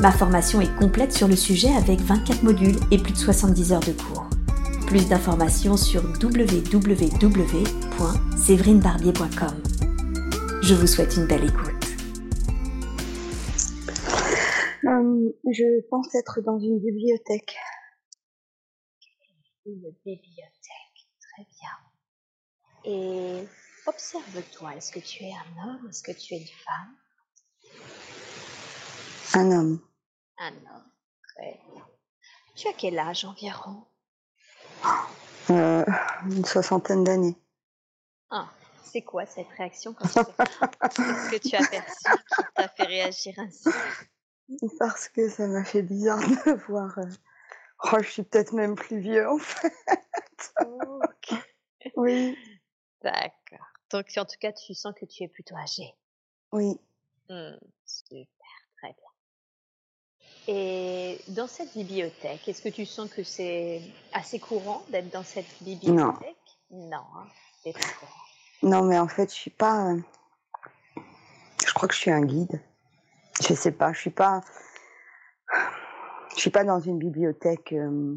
Ma formation est complète sur le sujet avec 24 modules et plus de 70 heures de cours. Plus d'informations sur www.séverinebarbier.com. Je vous souhaite une belle écoute. Euh, je pense être dans une bibliothèque. Une bibliothèque, très bien. Et observe-toi, est-ce que tu es un homme, est-ce que tu es une femme? Un homme. Un homme, très bien. Tu as quel âge environ? Euh, une soixantaine d'années. Ah, c'est quoi cette réaction quand tu Qu'est-ce que tu as perçu qui t'a fait réagir ainsi? Parce que ça m'a fait bizarre de voir. euh, Oh, je suis peut-être même plus vieux en fait. Oui, d'accord. Donc en tout cas, tu sens que tu es plutôt âgé. oui. Hmm, super. Et dans cette bibliothèque, est-ce que tu sens que c'est assez courant d'être dans cette bibliothèque? Non, hein, c'est pas courant. Non, mais en fait, je suis pas. euh, Je crois que je suis un guide. Je sais pas. Je suis pas. Je suis pas dans une bibliothèque euh,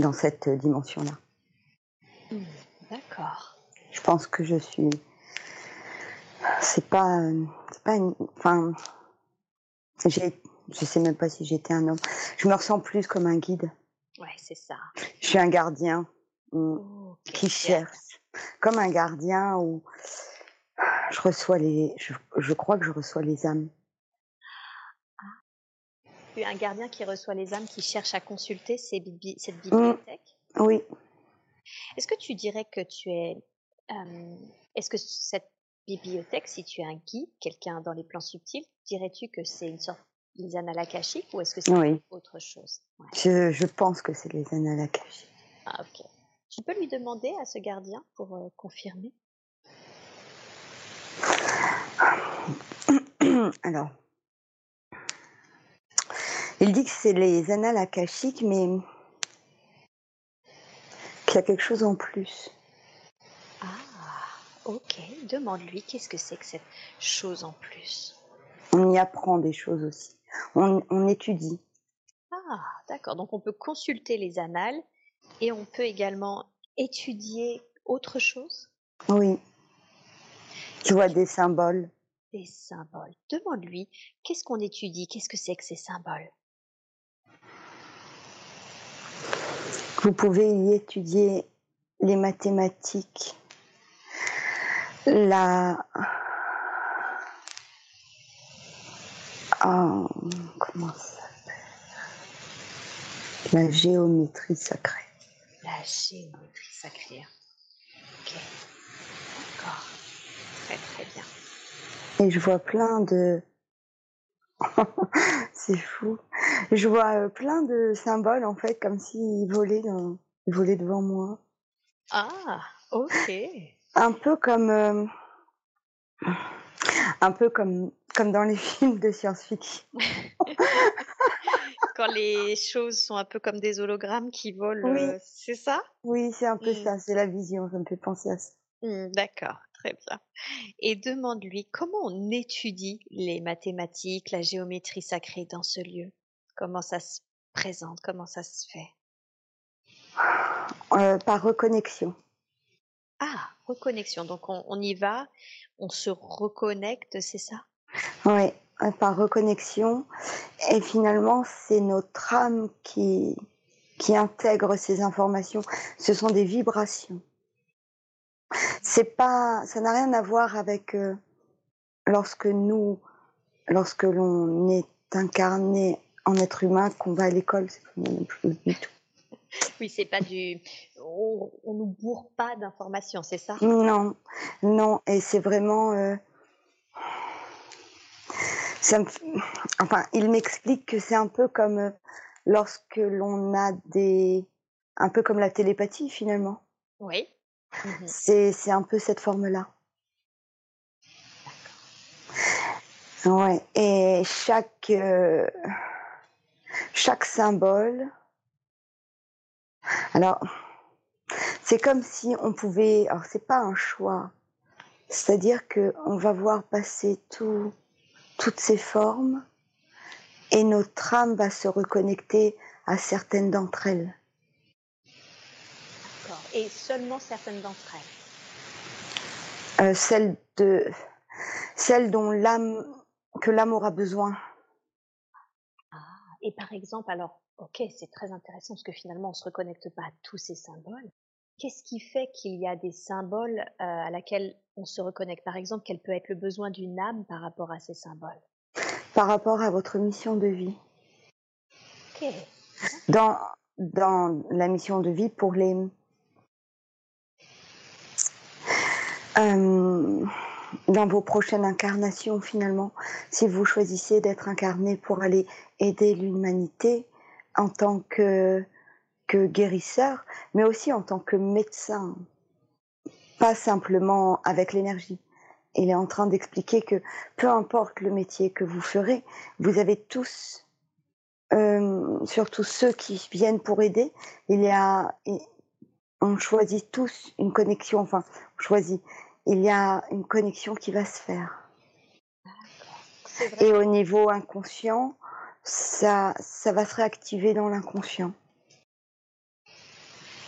dans cette dimension-là. Hmm, D'accord. Je pense que je suis. C'est pas. euh, C'est pas une. Enfin. J'ai. Je sais même pas si j'étais un homme. Je me ressens plus comme un guide. Ouais, c'est ça. Je suis un gardien mm, Ok, qui cherche. Comme un gardien où je reçois les. Je, je crois que je reçois les âmes. Es un gardien qui reçoit les âmes qui cherchent à consulter ces bibli- cette Mm. bibliothèque. Oui. Est-ce que tu dirais que tu es... euh, Est-ce que cette bibliothèque, si tu es un guide, quelqu'un dans les plans subtils, dirais-tu que c'est une sorte les annales akashiques ou est-ce que c'est Oui. autre chose? Ouais. Je, je pense que c'est les annales akashiques. Ah, ok. Tu peux lui demander à ce gardien pour euh, confirmer? Alors. Il dit que c'est les annales akashiques, mais qu'il y a quelque chose en plus. Ah, ok. Demande-lui qu'est-ce que c'est que cette chose en plus. On y apprend des choses aussi. On, on étudie. Ah, d'accord. Donc on peut consulter les annales et on peut également étudier autre chose, Oui. Tu vois des symboles? des symboles. Demande-lui qu'est-ce qu'on étudie, qu'est-ce que c'est que ces symboles? Vous pouvez y étudier les mathématiques, la. Ah, comment ça s'appelle? La géométrie sacrée. La géométrie sacrée. Ok. D'accord. Très très bien. Et je vois plein de. C'est fou. Je vois euh, plein de symboles en fait, comme s'ils volaient, dans... ils volaient devant moi. Ah, ok. Un peu comme. euh, Un peu comme, comme dans les films de science-fiction. Quand les choses sont un peu comme des hologrammes qui volent, Oui. euh, c'est ça? Oui, c'est un peu Mm. ça, c'est la vision, ça me fait penser à ça. Hmm, D'accord, très bien. Et demande-lui comment on étudie les mathématiques, la géométrie sacrée dans ce lieu? Comment ça se présente, comment ça se fait? Euh, par reconnexion. Ah, reconnexion. Donc on, y va, on se reconnecte, c'est ça? Oui, euh, par reconnexion. Et finalement, c'est notre âme qui, qui intègre ces informations. Ce sont des vibrations. C'est pas, ça n'a rien à voir avec euh, lorsque nous, lorsque l'on est incarné en être humain, qu'on va à l'école, c'est pas du tout. Oui, c'est pas du. On, on nous bourre pas d'informations, c'est ça? Non, non, et c'est vraiment. euh, ça me f- Enfin, il m'explique que c'est un peu comme euh, lorsque l'on a des... Un peu comme la télépathie finalement. Oui. Mmh c'est un peu cette forme-là. Ouais. Et chaque, euh, chaque symbole. Alors, c'est comme si on pouvait. Alors, c'est pas un choix. C'est-à-dire que on va voir passer tout, toutes ces formes et notre âme va se reconnecter à certaines d'entre elles. D'accord. Et seulement certaines d'entre elles euh, Celles de, celles dont l'âme, que l'âme aura besoin. Ah, et par exemple, alors, ok, c'est très intéressant parce que finalement, on se reconnecte pas à tous ces symboles. Qu'est-ce qui fait qu'il y a des symboles euh, à laquelle on se reconnecte? Par exemple, quel peut être le besoin d'une âme par rapport à ces symboles? Par rapport à votre mission de vie. Ok. Dans, dans la mission de vie pour les... Euh, dans vos prochaines incarnations finalement, si vous choisissez d'être incarné pour aller aider l'humanité en tant que que guérisseur, mais aussi en tant que médecin, pas simplement avec l'énergie. Il est en train d'expliquer que peu importe le métier que vous ferez, vous avez tous, euh, surtout ceux qui viennent pour aider, il y a, on choisit tous une connexion, enfin, on choisit, il y a une connexion qui va se faire. Et au niveau inconscient, ça, ça va se réactiver dans l'inconscient.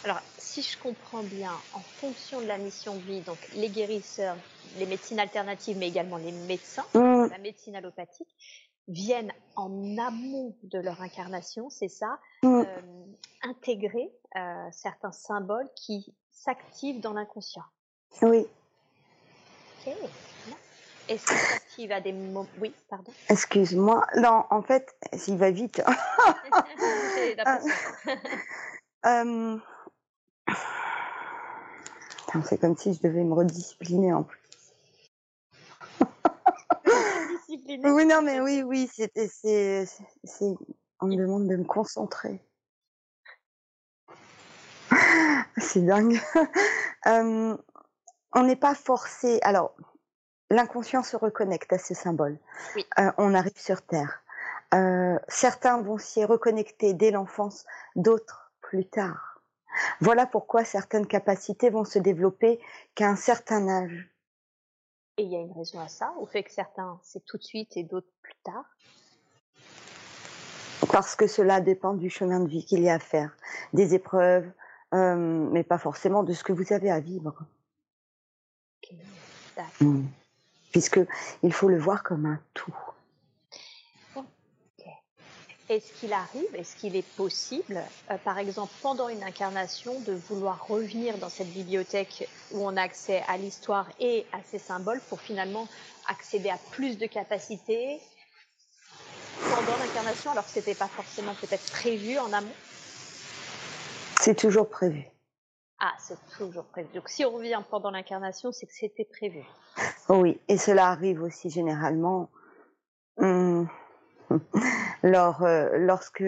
Alors, si je comprends bien, en fonction de la mission de vie, donc les guérisseurs, les médecines alternatives, mais également les médecins, mmh. la médecine allopathique, viennent en amont de leur incarnation, c'est ça, mmh. euh, intégrer euh, certains symboles qui s'activent dans l'inconscient. Oui. Est-ce qu'il à des moments Oui, pardon. Excuse-moi. Non, en fait, s'il va vite. euh, c'est comme si je devais me rediscipliner en plus. oui, non, mais oui, oui, c'était, c'est, c'est, on me demande de me concentrer. c'est dingue. Euh, on n'est pas forcé. Alors, l'inconscient se reconnecte à ces symboles. Euh, on arrive sur Terre. Euh, certains vont s'y reconnecter dès l'enfance, d'autres plus tard. Voilà pourquoi certaines capacités vont se développer qu'à un certain âge. Et il y a une raison à ça, au fait que certains c'est tout de suite et d'autres plus tard? Parce que cela dépend du chemin de vie qu'il y a à faire, des épreuves, euh, mais pas forcément de ce que vous avez à vivre. Mmh. Puisque il faut le voir comme un tout. Est-ce qu'il arrive, est-ce qu'il est possible, euh, par exemple, pendant une incarnation, de vouloir revenir dans cette bibliothèque où on a accès à l'histoire et à ces symboles pour finalement accéder à plus de capacités pendant l'incarnation, alors que ce n'était pas forcément peut-être prévu en amont? C'est toujours prévu. Ah, c'est toujours prévu. Donc si on revient pendant l'incarnation, c'est que c'était prévu. Oui, et cela arrive aussi généralement. Hum, lors, euh, lorsque,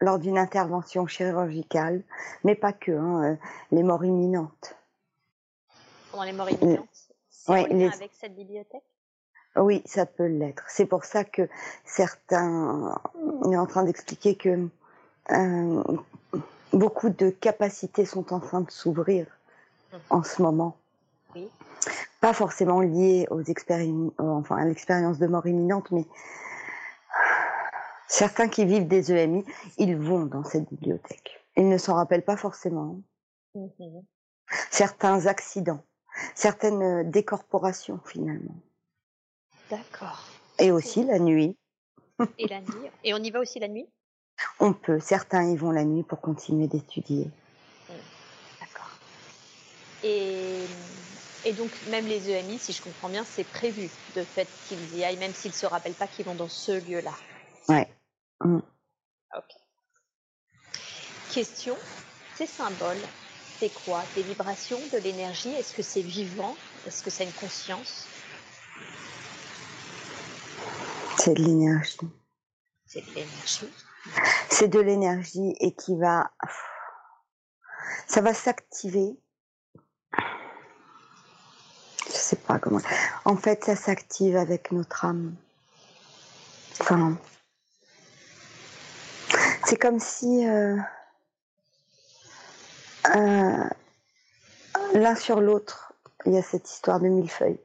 lors d'une intervention chirurgicale, mais pas que, hein, euh, les morts imminentes. Pendant les morts imminentes C'est ouais, les... avec cette bibliothèque? Oui, ça peut l'être. C'est pour ça que certains, on est en train d'expliquer que euh, beaucoup de capacités sont en train de s'ouvrir mmh. en ce moment. Oui. Pas forcément liées aux expériences, enfin à l'expérience de mort imminente, mais Certains qui vivent des EMI, ils vont dans cette bibliothèque. Ils ne s'en rappellent pas forcément. Mhm. Certains accidents, certaines euh, décorporations finalement. D'accord. Et aussi la nuit. Et la nuit. Et on y va aussi la nuit? On peut. Certains y vont la nuit pour continuer d'étudier. Mm. D'accord. Et, et, donc même les EMI, si je comprends bien, c'est prévu de fait qu'ils y aillent, même s'ils ne se rappellent pas qu'ils vont dans ce lieu-là. Ouais. Mm. Ok. Question ces symboles, c'est quoi? Des vibrations, de l'énergie? Est-ce que c'est vivant? Est-ce que c'est une conscience? C'est de l'énergie. C'est de l'énergie. C'est de l'énergie et qui va, ça va s'activer. Je sais pas comment. En fait, ça s'active avec notre âme. Enfin, c'est comme si euh, euh, l'un sur l'autre, il y a cette histoire de millefeuille.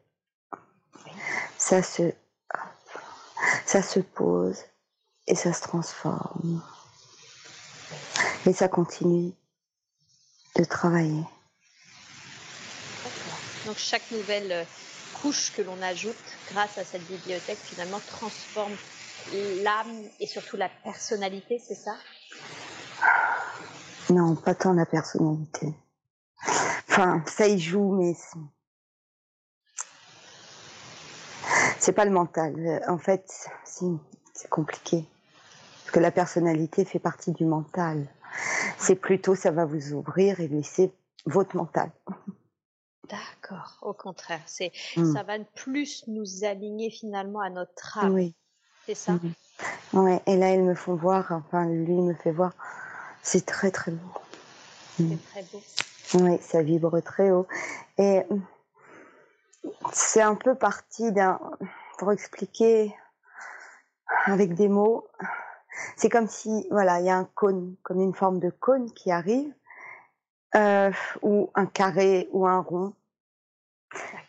Ça se, ça se pose et ça se transforme. Et ça continue de travailler. Donc chaque nouvelle euh, couche que l'on ajoute grâce à cette bibliothèque finalement transforme l'âme et surtout la personnalité, c'est ça? Non, pas tant la personnalité. Enfin, ça y joue, mais c'est pas le mental. En fait, c'est compliqué. Que la personnalité fait partie du mental. C'est plutôt, ça va vous ouvrir et laisser votre mental. D'accord, au contraire, c'est hmm. ça va plus nous aligner finalement à notre âme. Oui. C'est ça? Oui. Et là, ils me font voir, enfin, lui me fait voir. C'est très très beau. C'est très beau. Oui, ça vibre très haut. Et c'est un peu parti d'un, pour expliquer avec des mots, c'est comme si, voilà, il y a un cône, comme une forme de cône qui arrive, euh, ou un carré ou un rond,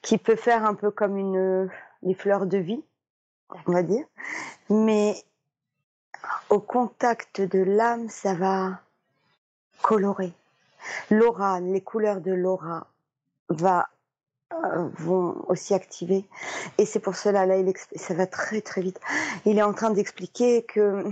qui peut faire un peu comme une, les fleurs de vie, on va dire. Mais au contact de l'âme, ça va colorer. L'aura, les couleurs de l'aura va vont aussi activer. Et c'est pour cela, là, il ça va très très vite. Il est en train d'expliquer que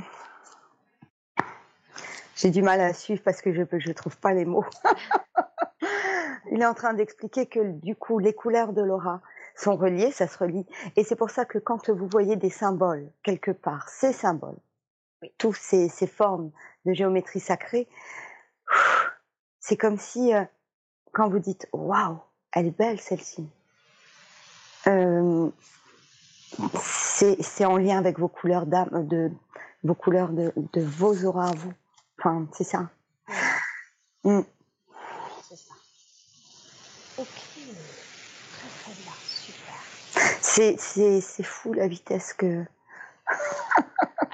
j'ai du mal à suivre parce que je ne trouve pas les mots. il est en train d'expliquer que du coup, les couleurs de l'aura sont reliées, ça se relie. Et c'est pour ça que quand vous voyez des symboles quelque part, ces symboles, tous ces, ces formes de géométrie sacrée, c'est comme si, euh, quand vous dites waouh, elle est belle celle-ci. Euh, c'est en lien avec vos couleurs d'âme, de vos couleurs de, de, vos auras à vous. Enfin, c'est ça. Mm. C'est ça. Ok. Très très bien, super. C'est fou la vitesse que.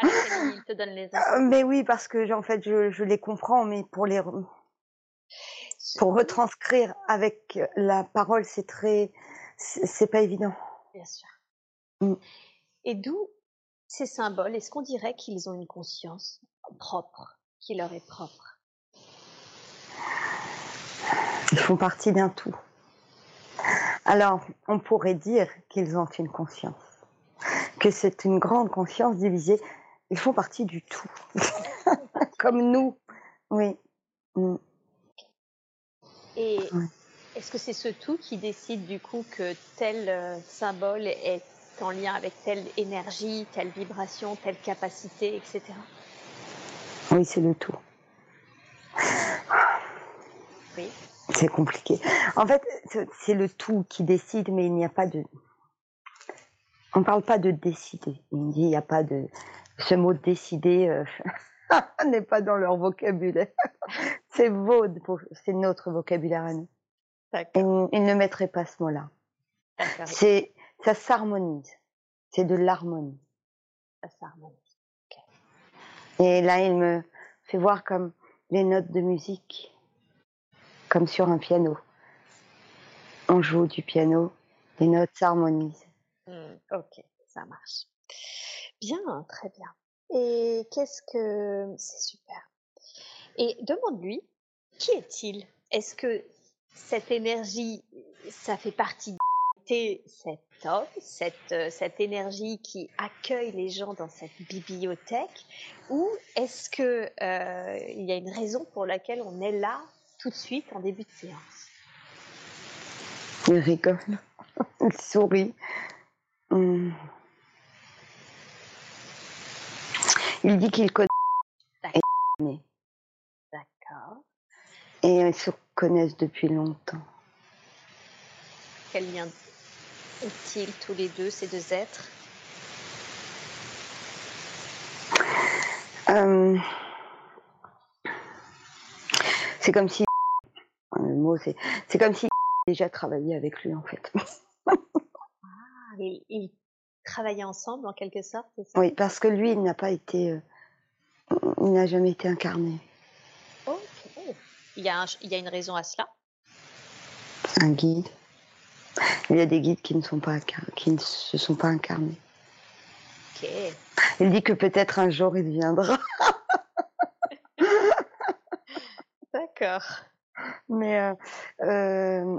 il te donne les euh, Mais oui, parce que en fait, je, je les comprends, mais pour les pour retranscrire avec la parole, c'est très, c'est pas évident. Bien sûr. Mm. Et d'où ces symboles? Est-ce qu'on dirait qu'ils ont une conscience propre, qui leur est propre? Ils font partie d'un tout. Alors, on pourrait dire qu'ils ont une conscience, que c'est une grande conscience divisée. Ils font partie du tout, comme nous. Oui. Mm. Et est-ce que c'est ce tout qui décide du coup que tel euh, symbole est en lien avec telle énergie, telle vibration, telle capacité, etc. Oui, c'est le tout. Oui. C'est compliqué. En fait, c'est le tout qui décide, mais il n'y a pas de. On ne parle pas de décider. Il n'y a pas de. Ce mot décider euh, n'est pas dans leur vocabulaire. C'est c'est notre vocabulaire à nous. Ils, ne mettraient pas ce mot-là. C'est, ça s'harmonise. C'est de l'harmonie. Ça s'harmonise. Et là, il me fait voir comme les notes de musique, comme sur un piano. On joue du piano, les notes s'harmonisent. Hmm, ok, ça marche. Bien, très bien. Et qu'est-ce que c'est super. Et demande-lui, qui est-il? Est-ce que cette énergie, ça fait partie de cet homme, cette, euh, cette énergie qui accueille les gens dans cette bibliothèque, ou est-ce que euh, il y a une raison pour laquelle on est là tout de suite en début de séance? Il rigole, il sourit. Hum. Il dit qu'il connaît. D'accord. Et ils se connaissent depuis longtemps. Quel lien ont-ils tous les deux, ces deux êtres? Euh, c'est comme si le mot c'est c'est comme si déjà travaillé avec lui en fait. ah, et ils travaillaient ensemble en quelque sorte, c'est ça? Oui, parce que lui, il n'a pas été, euh, il n'a jamais été incarné. Il y, a un- il y a une raison à cela. Un guide. Il y a des guides qui ne sont pas incar- qui ne se sont pas incarnés. Ok. Il dit que peut-être un jour il viendra, D'accord. mais euh, euh,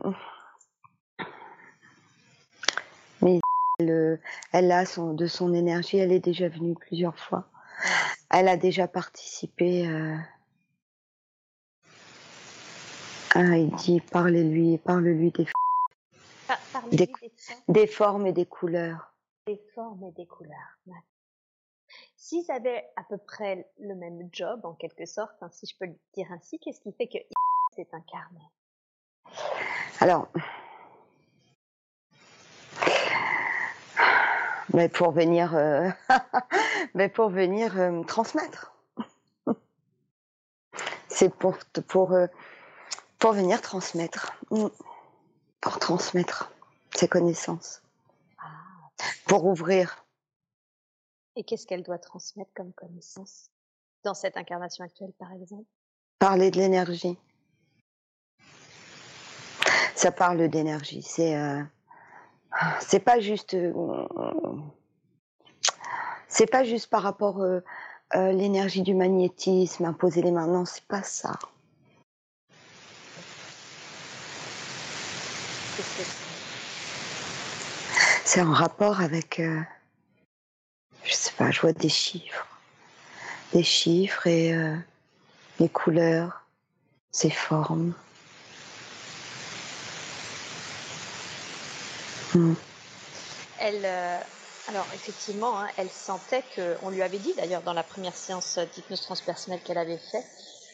mais elle, elle a son de son énergie. Elle est déjà venue plusieurs fois. Elle a déjà participé. euh, Ah, il dit parlez-lui, parle-lui des, Des- des formes, des formes et des couleurs. des formes et des couleurs. S'ils avaient à peu près le même job, en quelque sorte, hein, si je peux le dire ainsi, qu'est-ce qui fait que s'est incarné? Alors, mais pour venir, euh, mais pour venir euh, transmettre. C'est pour pour euh, pour venir transmettre, Mm. pour transmettre ses connaissances, Ah. pour ouvrir. Et qu'est-ce qu'elle doit transmettre comme connaissance dans cette incarnation actuelle, par exemple? Parler de l'énergie. Ça parle d'énergie. C'est euh, c'est pas juste euh, c'est pas juste par rapport euh, euh, l'énergie du magnétisme, imposer les mains. Non, c'est pas ça. C'est en rapport avec, euh, je sais pas, je vois des chiffres, des chiffres et euh, les couleurs, ces formes. Hmm. Elle, euh, alors effectivement, hein, elle sentait que, on lui avait dit d'ailleurs dans la première séance d'hypnose transpersonnelle qu'elle avait fait,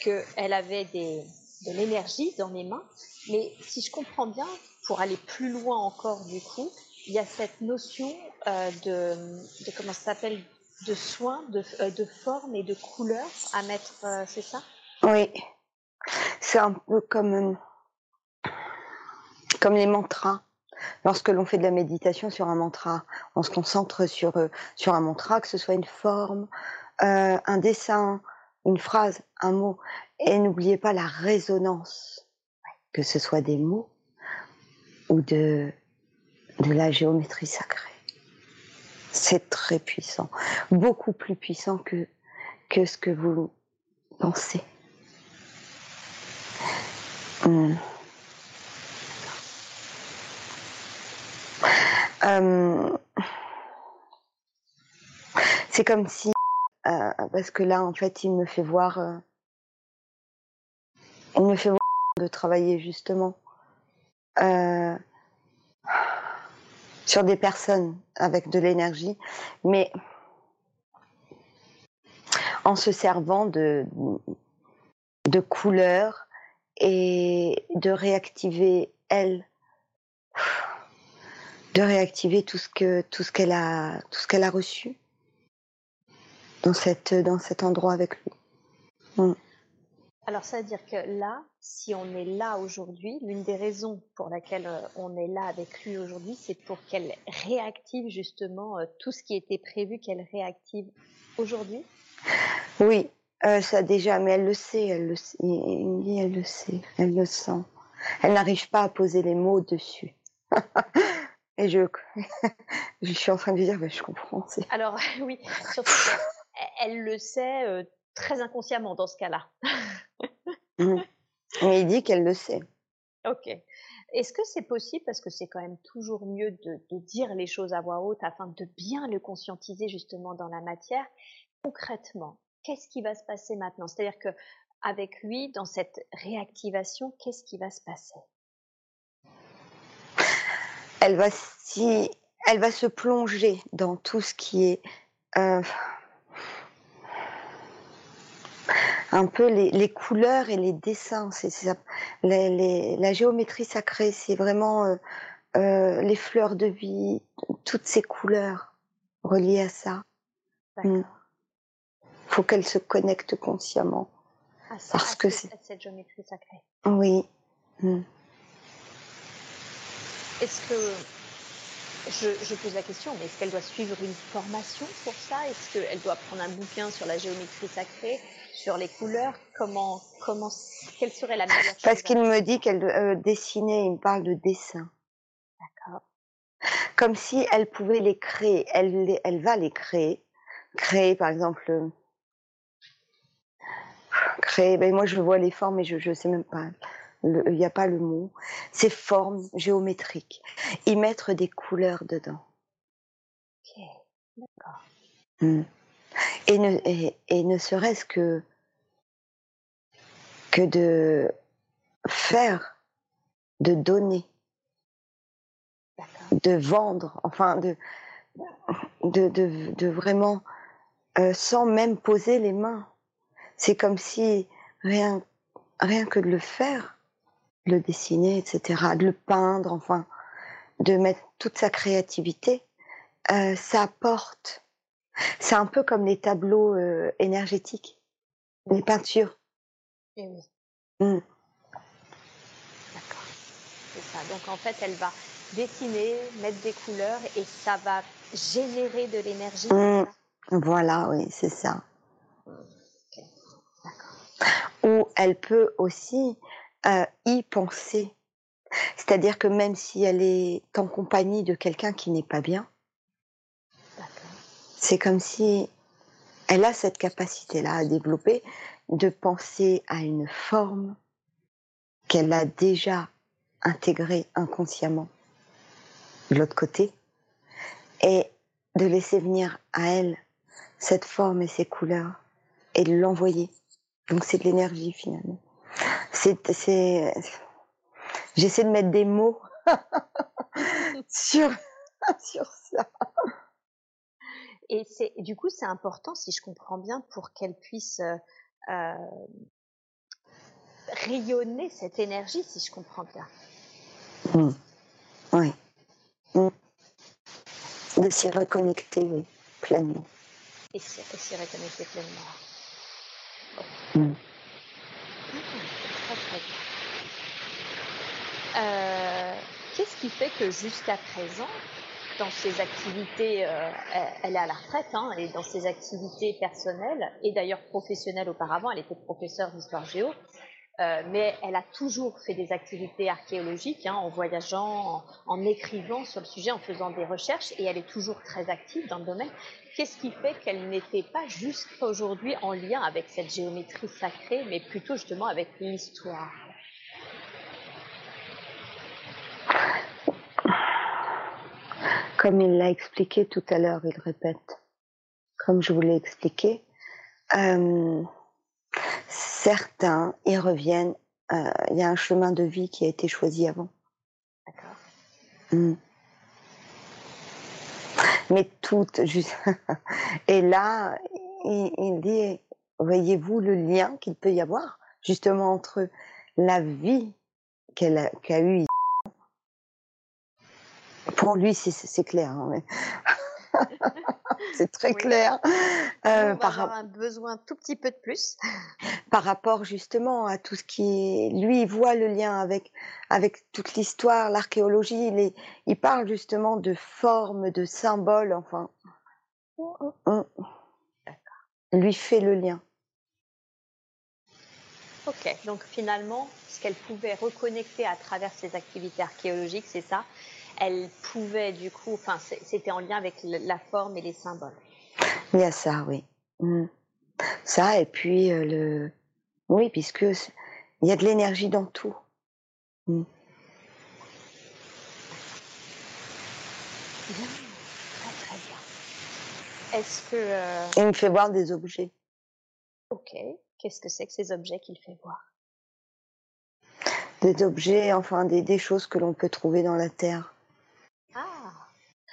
qu'elle avait de l'énergie dans les mains. Mais si je comprends bien, pour aller plus loin encore du coup, il y a cette notion euh, de, de comment ça s'appelle, de soin, de, euh, de forme et de couleur à mettre, euh, c'est ça? Oui, c'est un peu comme, comme les mantras. Lorsque l'on fait de la méditation sur un mantra, on se concentre sur, sur un mantra, que ce soit une forme, un dessin, une phrase, un mot. Et n'oubliez pas la résonance, que ce soit des mots ou de, la géométrie sacrée. C'est très puissant, beaucoup plus puissant que, que ce que vous pensez. Hmm. Euh, c'est comme si, euh, parce que là, en fait, il me fait voir, euh, il me fait voir de travailler justement euh, sur des personnes avec de l'énergie, mais en se servant de, de couleurs et de réactiver elle de réactiver tout ce que tout ce qu'elle a tout ce qu'elle a reçu dans cette dans cet endroit avec lui. Alors, ça veut dire que là, si on est là aujourd'hui, l'une des raisons pour laquelle euh, on est là avec lui aujourd'hui, c'est pour qu'elle réactive justement euh, tout ce qui était prévu qu'elle réactive aujourd'hui. Oui, euh, ça déjà, mais elle le sait, elle le sait, elle le sait, elle le sent. Elle n'arrive pas à poser les mots dessus. Et je, je suis en train de lui dire, ben, je comprends. Alors, oui, surtout qu'elle le sait très inconsciemment dans ce cas-là. Mm. Mais il dit qu'elle le sait. Ok. Est-ce que c'est possible, parce que c'est quand même toujours mieux de, de dire les choses à voix haute afin de bien le conscientiser justement dans la matière, concrètement, qu'est-ce qui va se passer maintenant? C'est-à-dire que avec lui, dans cette réactivation, qu'est-ce qui va se passer? Elle va si, elle va se plonger dans tout ce qui est euh, un peu les, les couleurs et les dessins. C'est les- la géométrie sacrée, c'est vraiment euh, euh, les fleurs de vie, toutes ces couleurs reliées à ça. D'accord. faut qu'elle se connecte consciemment. Ah, parce que c'est cette géométrie sacrée. Oui. Mm. Est-ce que je, pose la question, mais est-ce qu'elle doit suivre une formation pour ça? Est-ce qu'elle doit prendre un bouquin sur la géométrie sacrée, sur les couleurs? Comment, comment, quelle serait la meilleure Parce qu'il me dit qu'elle euh, dessinait, il me parle de dessin. D'accord. Comme si elle pouvait les créer. Elle, elle va les créer. Créer, par exemple, créer. Ben moi, je vois les formes, mais je ne sais même pas il n'y a pas le mot, ces formes géométriques, y mettre des couleurs dedans. Ok, d'accord. Hmm. Et ne, et, ne serait-ce que, que de faire, de donner, de vendre, enfin de, de, de, de vraiment, euh, sans même poser les mains. C'est comme si rien, rien que de le faire, le dessiner, etc., de le peindre, enfin, de mettre toute sa créativité, euh, ça apporte. C'est un peu comme les tableaux euh, énergétiques, les peintures. Eh oui. Mmh. D'accord. C'est ça. Donc en fait, elle va dessiner, mettre des couleurs et ça va générer de l'énergie. Mmh. Voilà, oui, c'est ça. Mmh. Ou elle peut aussi y penser. C'est-à-dire que même si elle est en compagnie de quelqu'un qui n'est pas bien, c'est comme si elle a cette capacité-là à développer de penser à une forme qu'elle a déjà intégrée inconsciemment de l'autre côté et de laisser venir à elle cette forme et ces couleurs et de l'envoyer. Donc c'est de l'énergie finalement c'est, j'essaie de mettre des mots sur, sur ça. Et c'est, du coup, c'est important, si je comprends bien, pour qu'elle puisse euh, euh, rayonner cette énergie, si je comprends bien. Mmh. Oui. Mmh. De s'y reconnecter pleinement. Et s'y, reconnecter pleinement. Mmh. Euh, qu'est-ce qui fait que jusqu'à présent, dans ses activités, euh, elle, est à la retraite, hein, et dans ses activités personnelles, et d'ailleurs professionnelles auparavant, elle était professeure d'histoire géo, euh, mais elle a toujours fait des activités archéologiques, hein, en voyageant, en, écrivant sur le sujet, en faisant des recherches, et elle est toujours très active dans le domaine. Qu'est-ce qui fait qu'elle n'était pas jusqu'à aujourd'hui en lien avec cette géométrie sacrée, mais plutôt justement avec l'histoire? Comme il l'a expliqué tout à l'heure, il répète, comme je vous l'ai expliqué, euh, certains y reviennent. Euh, il y a un chemin de vie qui a été choisi avant. D'accord. Hmm. Mais toutes, juste. Et là, il, dit, voyez-vous le lien qu'il peut y avoir justement entre la vie qu'elle a, qu'a eue pour lui, c'est clair. Hein, c'est très clair. Euh, on va par avoir un besoin tout petit peu de plus. par rapport justement à tout ce qui lui il voit le lien avec avec toute l'histoire, l'archéologie. Il, il parle justement de formes, de symboles. Enfin, lui fait le lien. Ok, donc finalement, ce qu'elle pouvait reconnecter à travers ses activités archéologiques, c'est ça elle pouvait du coup, enfin, c'était en lien avec la forme et les symboles. Il y a ça, oui. Mmh. Ça, et puis euh, le. Oui, puisque il y a de l'énergie dans tout. Mmh. Bien, très très bien. Est-ce que. Euh... il me fait voir des objets. Ok. Qu'est-ce que c'est que ces objets qu'il fait voir? Des objets, enfin des, des choses que l'on peut trouver dans la terre.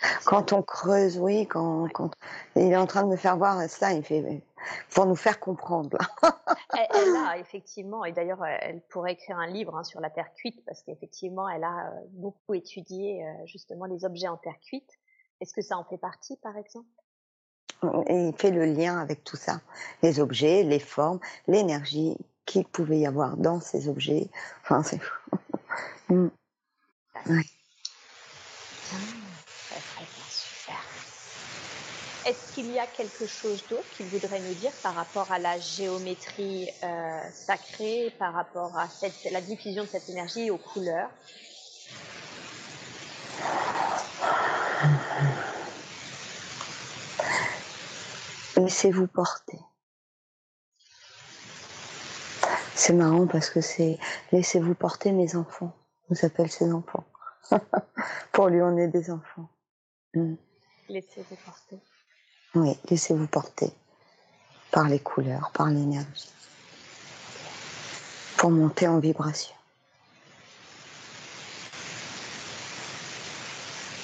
Quand on creuse, oui, quand, quand, il est en train de me faire voir ça, il fait pour nous faire comprendre. elle, a effectivement, et d'ailleurs, elle pourrait écrire un livre hein, sur la terre cuite parce qu'effectivement, elle a euh, beaucoup étudié euh, justement les objets en terre cuite. Est-ce que ça en fait partie, par exemple? Et il fait le lien avec tout ça. Les objets, les formes, l'énergie qu'il pouvait y avoir dans ces objets. Enfin, c'est mm. ouais. Est-ce qu'il y a quelque chose d'autre qu'il voudrait nous dire par rapport à la géométrie euh, sacrée, par rapport à cette, la diffusion de cette énergie aux couleurs? Laissez-vous porter. C'est marrant parce que c'est laissez-vous porter mes enfants. On s'appelle ses enfants. Pour lui, on est des enfants. Mm. Laissez-vous porter. Oui, laissez-vous porter par les couleurs, par l'énergie, pour monter en vibration.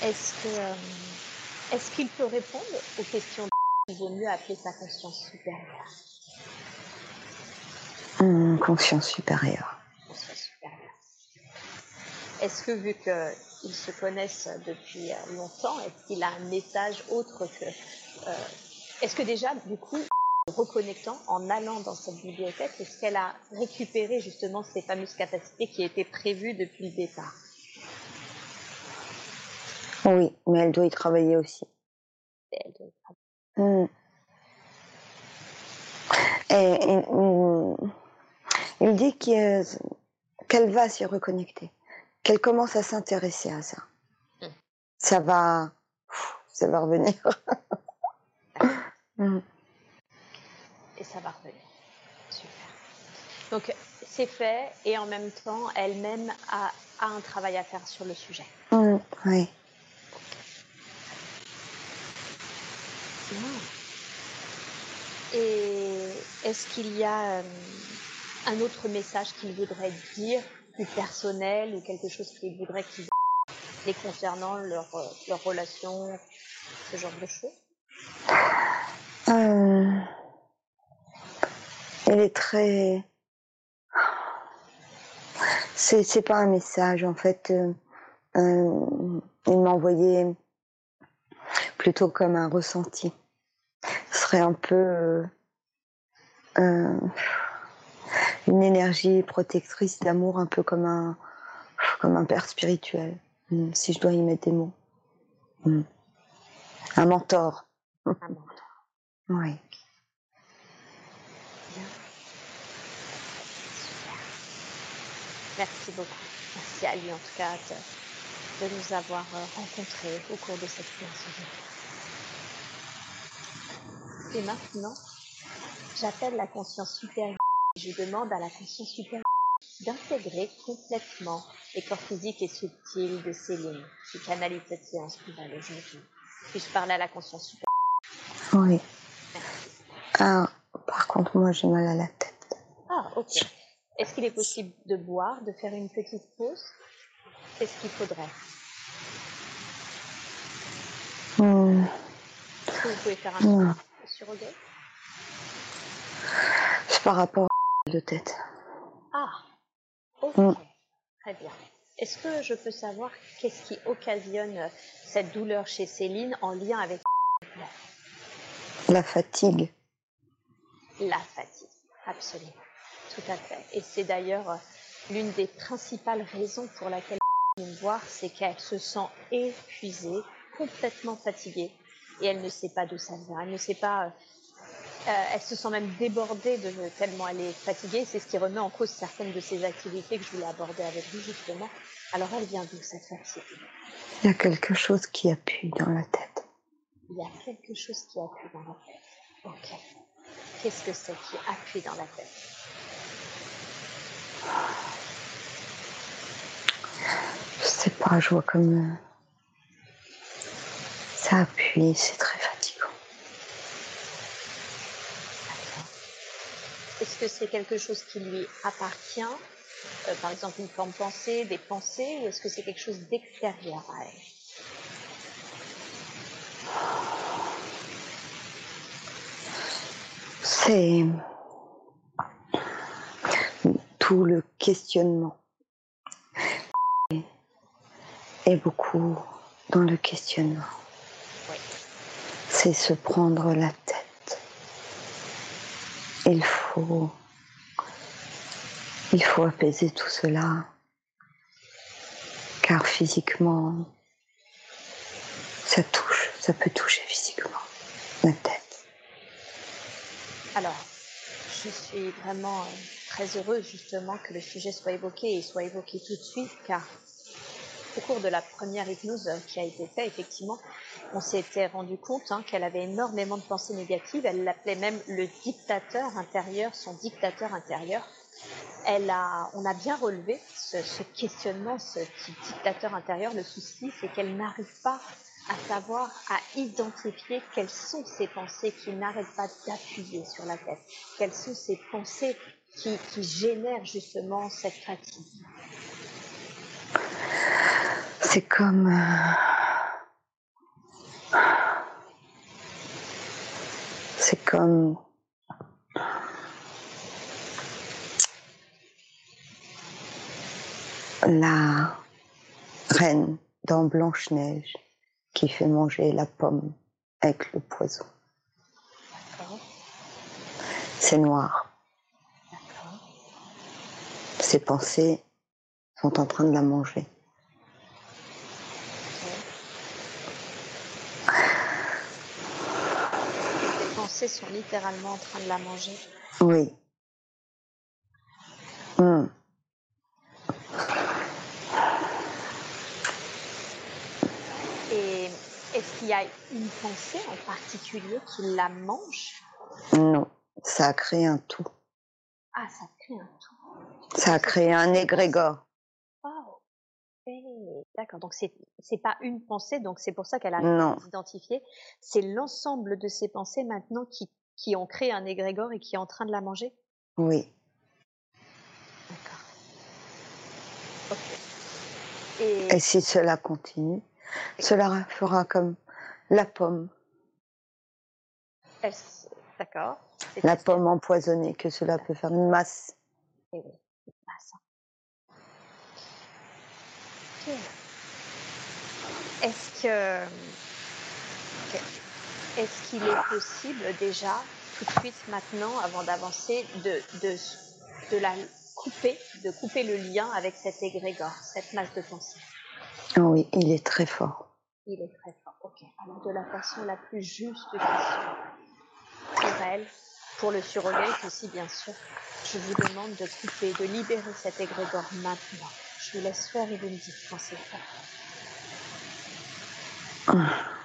Est-ce que euh, est-ce qu'il peut répondre aux questions qu'il vaut mieux appeler sa conscience supérieure hum, Conscience supérieure. Conscience supérieure. Est-ce que vu qu'ils se connaissent depuis longtemps, est-ce qu'il a un message autre que euh, est-ce que déjà, du coup, reconnectant, en allant dans cette bibliothèque, est-ce qu'elle a récupéré justement ces fameuses capacités qui étaient prévues depuis le départ? Oui, mais elle doit y travailler aussi. Elle doit y travailler. Hmm. Et, il dit qu'elle va s'y reconnecter, qu'elle commence à s'intéresser à ça. Hmm. Ça va, ça va revenir. Mm. Et ça va revenir. Super. Donc c'est fait et en même temps, elle-même a, un travail à faire sur le sujet. Mm, oui. Et est-ce qu'il y a euh, un autre message qu'il voudrait dire, plus personnel ou quelque chose qu'il voudrait qu'ils les concernant, leur, euh, leur relation, ce genre de choses? Euh, elle est très. C'est, c'est pas un message en fait. Euh, euh, il m'a envoyé plutôt comme un ressenti. Ce serait un peu une énergie protectrice d'amour, un peu comme un comme un père spirituel, hmm, si je dois y mettre des mots. Hmm. Un mentor. Un mentor. Oui. Merci beaucoup. Merci à lui en tout cas de, nous avoir euh, rencontrés au cours de cette séance. Et maintenant, j'appelle la conscience supérieure. Je demande à la conscience supérieure d'intégrer complètement les corps physiques et subtils de Céline qui canalise cette séance pour aller Puis-je parler à la conscience supérieure? Oui. Ah, par contre, moi, j'ai mal à la tête. Ah, ok. Est-ce qu'il est possible de boire, de faire une petite pause? Qu'est-ce qu'il faudrait? Hmm. Est-ce que vous pouvez faire un hmm. sur C'est par rapport de tête. Ah, ok. Hmm. Très bien. Est-ce que je peux savoir qu'est-ce qui occasionne cette douleur chez Céline en lien avec la fatigue la fatigue. Absolument. Tout à fait. Et c'est d'ailleurs euh, l'une des principales raisons pour laquelle elle vient me voir, c'est qu'elle se sent épuisée, complètement fatiguée, et elle ne sait pas d'où ça vient. Elle ne sait pas. Euh, elle se sent même débordée de tellement elle est fatiguée. C'est ce qui remet en cause certaines de ses activités que je voulais aborder avec vous justement. Alors elle vient d'où cette fatigue? Il y a quelque chose qui appuie dans la tête. Il y a quelque chose qui appuie dans la tête. Ok. Qu'est-ce que c'est qui appuie dans la tête? Je sais pas, je vois comme euh, ça appuie, c'est très Est-ce que c'est quelque chose qui lui appartient euh, Par exemple, une forme pensée, des pensées, ou est-ce que c'est quelque chose d'extérieur à elle? C'est tout le questionnement. Et beaucoup dans le questionnement. c'est se prendre la tête. Il faut, apaiser tout cela, car physiquement, ça touche, ça peut toucher physiquement la tête. Alors, je suis vraiment euh, très heureuse justement que le sujet soit évoqué et soit évoqué tout de suite, car au cours de la première hypnose qui a été faite, effectivement, on s'était rendu compte hein, qu'elle avait énormément de pensées négatives. Elle l'appelait même le dictateur intérieur, son dictateur intérieur. Elle a, on a bien relevé ce, questionnement, ce petit dictateur intérieur. Le souci, c'est qu'elle n'arrive pas à savoir, à identifier quelles sont ces pensées qui n'arrêtent pas d'appuyer sur la tête, quelles sont ces pensées qui génèrent justement cette fatigue? C'est comme... euh, C'est comme... La reine dans Blanche-Neige qui fait manger la pomme avec le poison. C'est noir. Ses pensées sont en train de la manger. ok. Les pensées sont littéralement en train de la manger. Oui. Hmm. Et est-ce qu'il y a une pensée en particulier qui la mange? Non, ça a créé un tout. Ah, ça crée un tout. Ça a créé un égrégore. D'accord, donc c'est c'est pas une pensée, donc c'est pour ça qu'elle a identifié. C'est l'ensemble de ces pensées maintenant qui, qui ont créé un égrégore et qui est en train de la manger Oui. D'accord. Ok. Et, Et si cela continue, cela fera comme la pomme, elle d'accord. La pomme empoisonnée, que cela peut faire une masse. Oui, pas ça. Est-ce que ok. est-ce qu'il est possible déjà tout de suite maintenant, avant d'avancer, de, de, de la couper, de couper le lien avec cet égrégore, cette masse de pensée? Ah Oui, il est très fort. Il est très fort. Ok. Alors de la façon la plus juste qui soit pour elle, pour le surrogate aussi bien sûr, je vous demande de couper, de libérer cet égrégore maintenant. Je vous laisse faire et vous me dites quand c'est fait. Uh.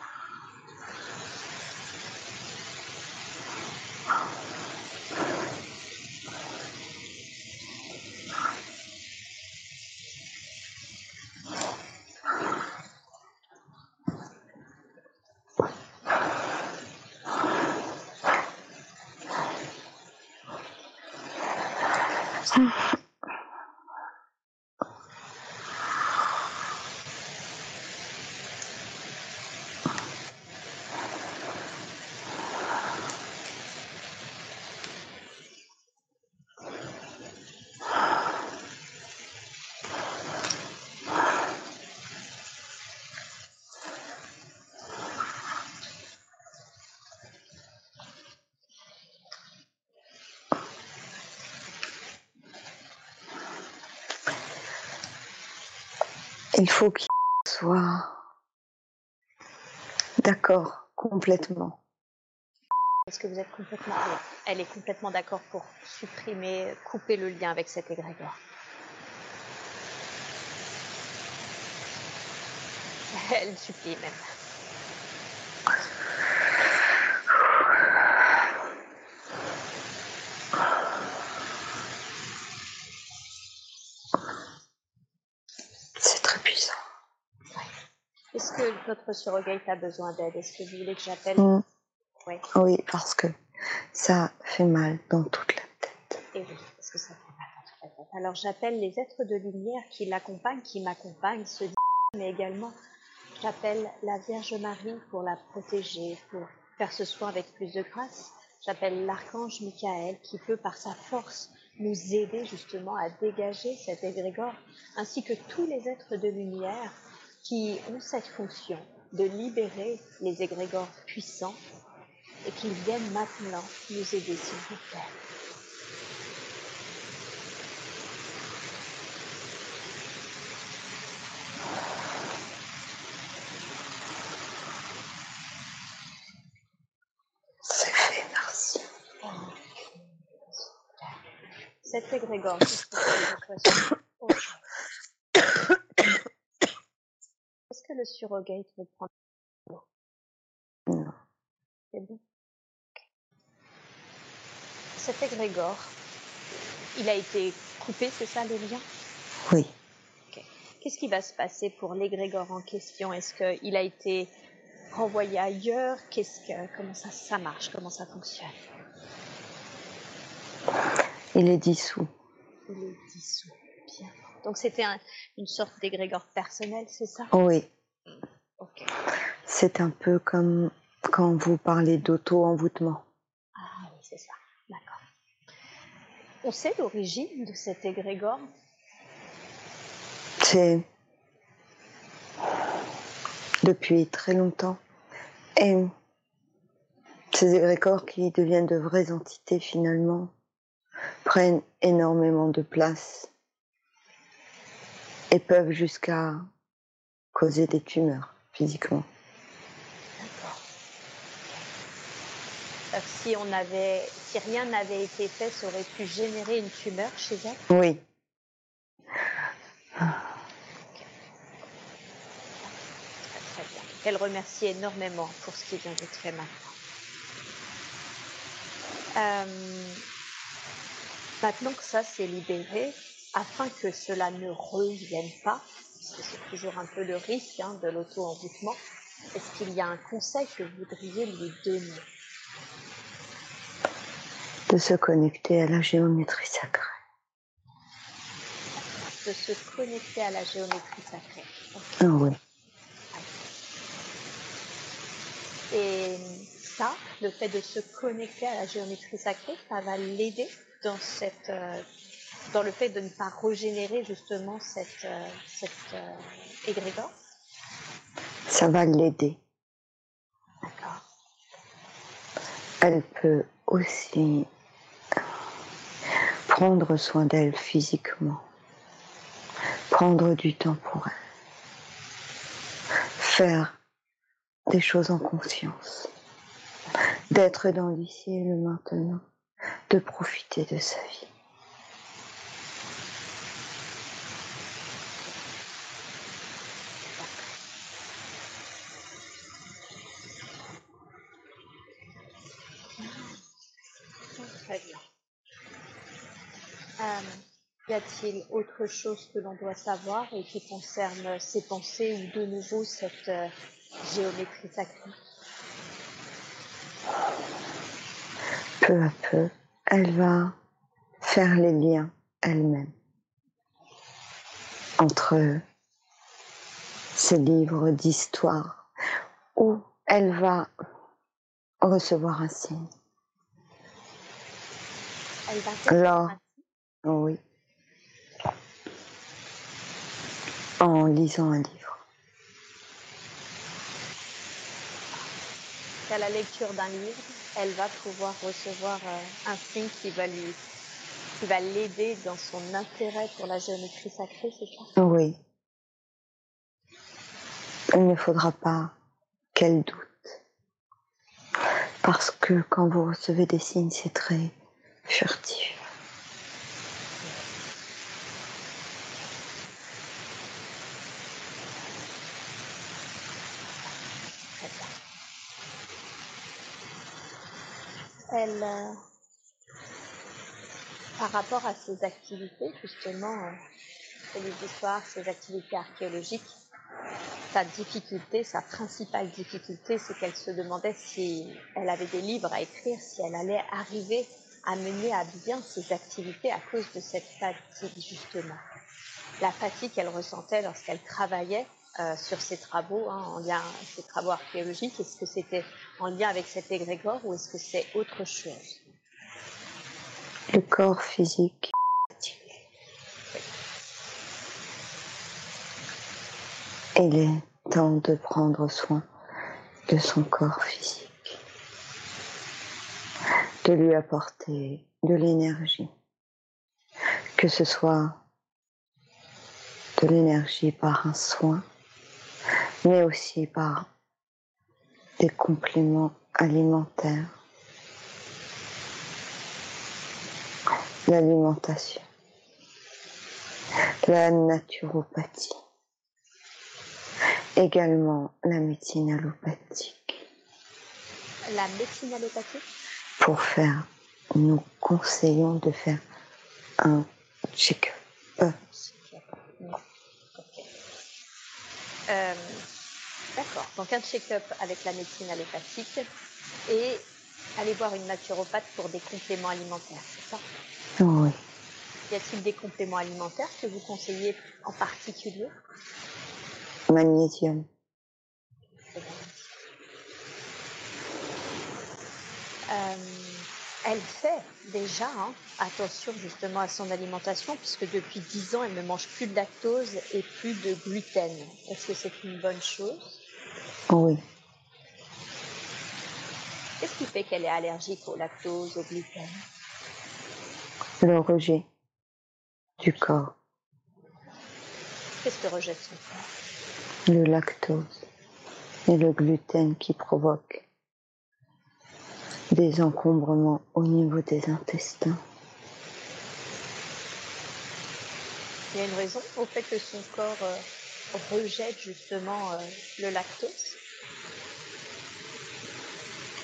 Il faut qu'il soit d'accord complètement. Est-ce que vous êtes complètement... Elle est complètement d'accord pour supprimer, couper le lien avec cet égrégore. Elle supplie même. C'est très puissant. Est-ce que notre surrogate a besoin d'aide Est-ce que vous voulez que j'appelle? Mm. Oui, Oui, parce que ça fait mal dans toute la tête. et oui, parce que ça fait mal dans toute la tête. Alors j'appelle les êtres de lumière qui l'accompagnent, qui m'accompagnent, se mais également j'appelle la Vierge Marie pour la protéger, pour faire ce soin avec plus de grâce. J'appelle l'archange Michael qui peut par sa force nous aider justement à dégager cet égrégore, ainsi que tous les êtres de lumière qui ont cette fonction de libérer les égrégores puissants et qu'ils viennent maintenant nous aider, s'il vous plaît. Cet égrégore, qu'est-ce Est-ce que le surrogate Non. C'est bon. Cet égrégore, il a été coupé, c'est ça le lien? Oui. Qu'est-ce qui va se passer pour l'égrégore en question? Est-ce qu'il a été renvoyé ailleurs? Qu'est-ce que, comment ça, ça marche? Comment ça fonctionne? Il est dissous. Il est dissous. Bien. Donc c'était un- une sorte d'égrégore personnel, c'est ça? Oui. Ok. C'est un peu comme quand vous parlez d'auto-envoûtement. Ah oui, c'est ça. D'accord. On sait l'origine de cet égrégore? C'est depuis très longtemps. Et ces égrégores qui deviennent de vraies entités finalement prennent énormément de place et peuvent jusqu'à causer des tumeurs physiquement. D'accord. Donc, Si on avait, si rien n'avait été fait, ça aurait pu générer une tumeur chez elle? Oui, Très, très bien. Elle remercie énormément pour ce qui vient d'être fait maintenant. Euh, maintenant que ça s'est libéré, afin que cela ne revienne pas, parce que c'est toujours un peu le risque hein, de l'auto-envoûtement, est-ce qu'il y a un conseil que vous voudriez lui donner? De se connecter à la géométrie sacrée. De se connecter à la géométrie sacrée. Ah oui, Et ça, le fait de se connecter à la géométrie sacrée, ça va l'aider dans cette, euh, dans le fait de ne pas régénérer justement cette, euh, cette euh, égrégore. ça va l'aider. D'accord. Elle peut aussi prendre soin d'elle physiquement, prendre du temps pour elle, faire des choses en conscience, d'être dans l'ici et le maintenant, de profiter de sa vie. Très bien. Euh, y a-t-il autre chose que l'on doit savoir et qui concerne ses pensées ou de nouveau cette euh, géométrie sacrée? Peu à peu, elle va faire les liens elle-même entre ces livres d'histoire où elle va recevoir un signe. Elle va Là, oui. En lisant un livre. qu'à la lecture d'un livre, elle va pouvoir recevoir euh, un signe qui va lui, qui va l'aider dans son intérêt pour la géométrie sacrée, c'est ça? Oui. Il ne faudra pas qu'elle doute. Parce que quand vous recevez des signes, c'est très furtif. Euh, par rapport à ses activités, justement, euh, ses livres d'histoire, ses activités archéologiques, sa difficulté, sa principale difficulté, c'est qu'elle se demandait si elle avait des livres à écrire, si elle allait arriver à mener à bien ses activités à cause de cette fatigue, justement. La fatigue qu'elle ressentait lorsqu'elle travaillait euh, sur ses travaux, hein, en lien ses travaux archéologiques, est-ce que c'était en lien avec cet égrégore ou est-ce que c'est autre chose? Le corps physique. Et les, temps de prendre soin de son corps physique, de lui apporter de l'énergie, que ce soit de l'énergie par un soin, mais aussi par des compléments alimentaires, l'alimentation, la naturopathie, également la médecine allopathique. La médecine allopathique? Pour faire, nous conseillons de faire un check-up. Euh, D'accord. Donc un check-up avec la médecine allopathique et aller voir une naturopathe pour des compléments alimentaires, c'est ça? Oui. Y a-t-il des compléments alimentaires que vous conseillez en particulier? Magnésium. Euh, elle fait déjà hein, attention justement à son alimentation puisque depuis 10 ans elle ne mange plus de lactose et plus de gluten. Est-ce que c'est une bonne chose? Oui. Qu'est-ce qui fait qu'elle est allergique au lactose, au gluten Le rejet du corps, Qu'est-ce que rejette son corps le lactose et le gluten qui provoquent des encombrements au niveau des intestins. Il y a une raison au fait que son corps rejette justement euh, le lactose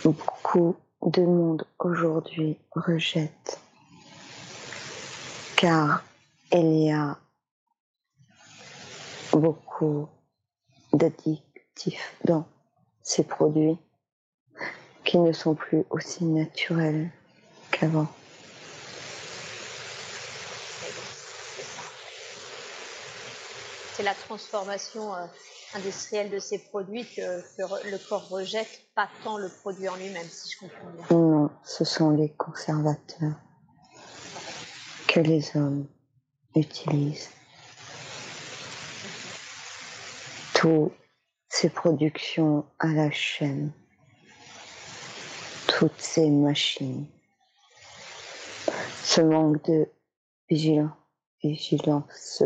Beaucoup de monde aujourd'hui rejette car il y a beaucoup d'addictifs dans ces produits qui ne sont plus aussi naturels qu'avant. C'est ça. C'est la transformation euh, industrielle de ces produits que, le corps rejette, pas tant le produit en lui-même, si je comprends bien. Non, ce sont les conservateurs que les hommes utilisent. Toutes ces productions à la chaîne, toutes ces machines, ce manque de vigilance, vigilance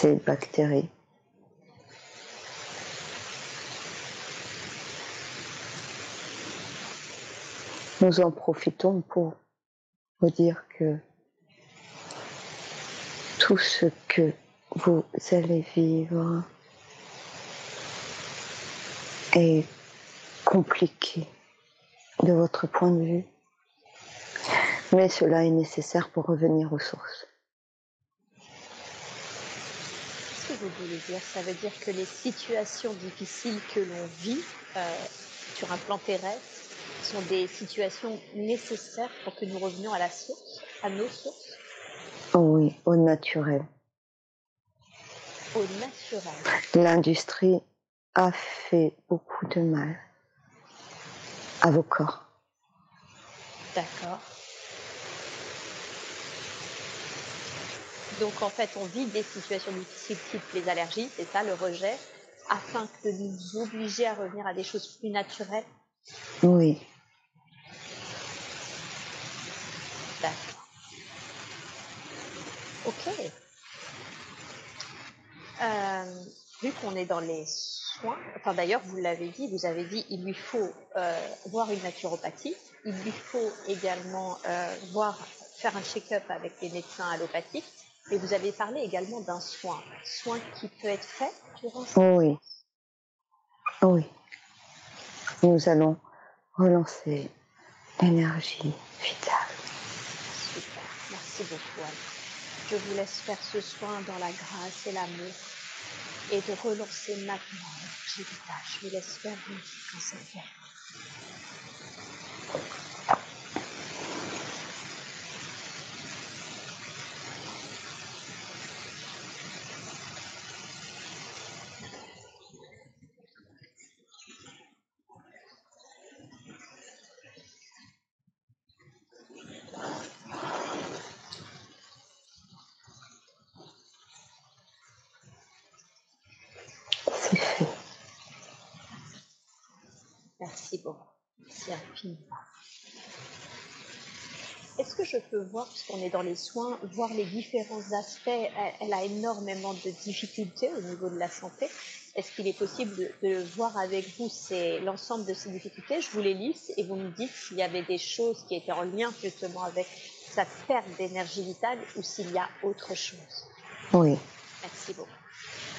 ces bactéries. Nous en profitons pour vous dire que tout ce que vous allez vivre est compliqué de votre point de vue, mais cela est nécessaire pour revenir aux sources. Qu'est-ce que vous voulez dire Ça veut dire que les situations difficiles que l'on vit euh, sur un plan terrestre sont des situations nécessaires pour que nous revenions à la source, à nos sources, Oh oui, au naturel. au naturel. L'industrie a fait beaucoup de mal à vos corps. D'accord. Donc en fait, on vit des situations difficiles type les allergies, c'est ça, le rejet, afin de nous obliger à revenir à des choses plus naturelles. Oui, D'accord. Ok. Euh, vu qu'on est dans les soins, enfin d'ailleurs vous l'avez dit, vous avez dit il lui faut euh, voir une naturopathie, il lui faut également euh, voir faire un check-up avec les médecins allopathiques, et vous avez parlé également d'un soin, soin qui peut être fait durant cette oui, oui. Nous allons relancer l'énergie vitale. Super, merci beaucoup Anne. Je vous laisse faire ce soin dans la grâce et l'amour et de relancer maintenant l'énergie vitale. Je vous laisse faire une quand Peux voir, puisqu'on est dans les soins, voir les différents aspects Elle a énormément de difficultés au niveau de la santé. Est-ce qu'il est possible de, voir avec vous l'ensemble de ces difficultés? Je vous les liste et vous me dites s'il y avait des choses qui étaient en lien justement avec sa perte d'énergie vitale ou s'il y a autre chose. Oui. Merci beaucoup.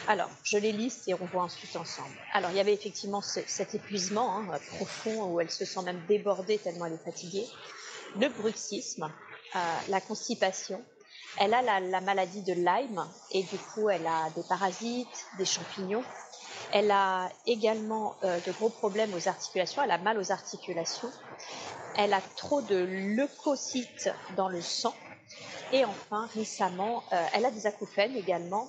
Alors, je les liste et on voit ensuite ensemble. Alors, il y avait effectivement cet épuisement hein, profond où elle se sent même débordée tellement elle est fatiguée le bruxisme, la constipation. Elle a la, maladie de Lyme et du coup elle a des parasites, des champignons. Elle a également euh, de gros problèmes aux articulations, elle a mal aux articulations. Elle a trop de leucocytes dans le sang. Et enfin, récemment, euh, elle a des acouphènes également.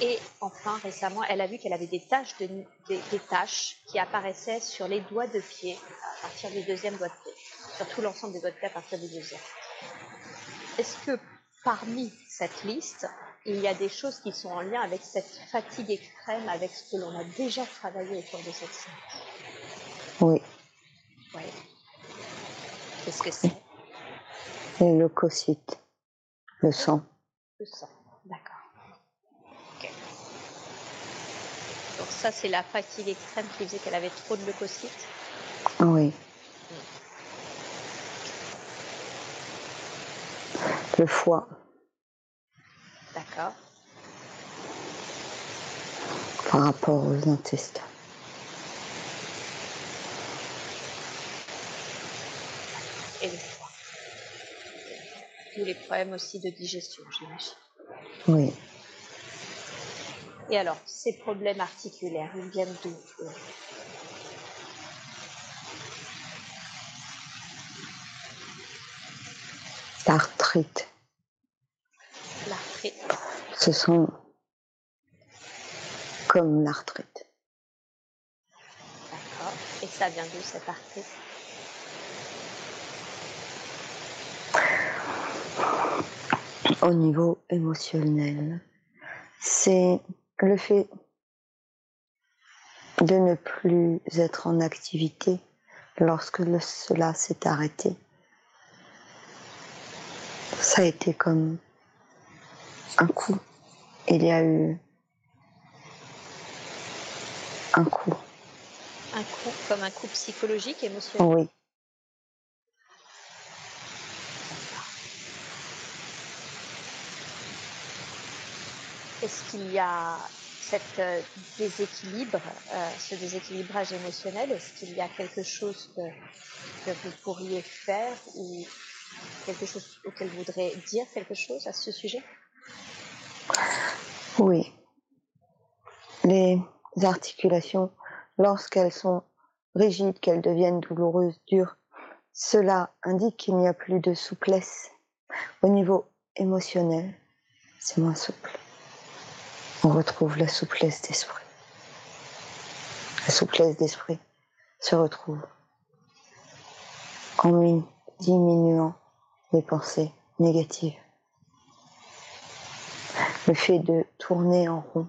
et enfin, récemment, elle a vu qu'elle avait des taches, des taches qui apparaissaient sur les doigts de pied à partir du deuxième doigt de pied sur tout l'ensemble des doigts à partir du deuxième. Est-ce que parmi cette liste, il y a des choses qui sont en lien avec cette fatigue extrême, avec ce que l'on a déjà travaillé au cours de cette séance Oui. Oui. Qu'est-ce que c'est? Le leucocytes, le sang. Le sang, d'accord. Ok. Donc ça, c'est la fatigue extrême qui faisait qu'elle avait trop de leucocytes? Oui. Le foie. D'accord. Par rapport aux intestins. Et le foie. Tous les problèmes aussi de digestion, j'imagine. Oui. Et alors, ces problèmes articulaires, ils viennent d'où L'arthrite. L'arthrite. Ce sont comme l'arthrite. D'accord. Et ça vient d'où cette arthrite? Au niveau émotionnel, c'est le fait de ne plus être en activité lorsque cela s'est arrêté ça a été comme un coup. Il y a eu un coup. Un coup, comme un coup psychologique, émotionnel Oui. Est-ce qu'il y a cet euh, déséquilibre, euh, ce déséquilibrage émotionnel? Est-ce qu'il y a quelque chose que, que vous pourriez faire ou quelque chose auquel vous voudrez dire quelque chose à ce sujet? Oui. Les articulations, lorsqu'elles sont rigides, qu'elles deviennent douloureuses, dures, cela indique qu'il n'y a plus de souplesse. Au niveau émotionnel, c'est moins souple. On retrouve la souplesse d'esprit. La souplesse d'esprit se retrouve en diminuant les pensées négatives. Le fait de tourner en rond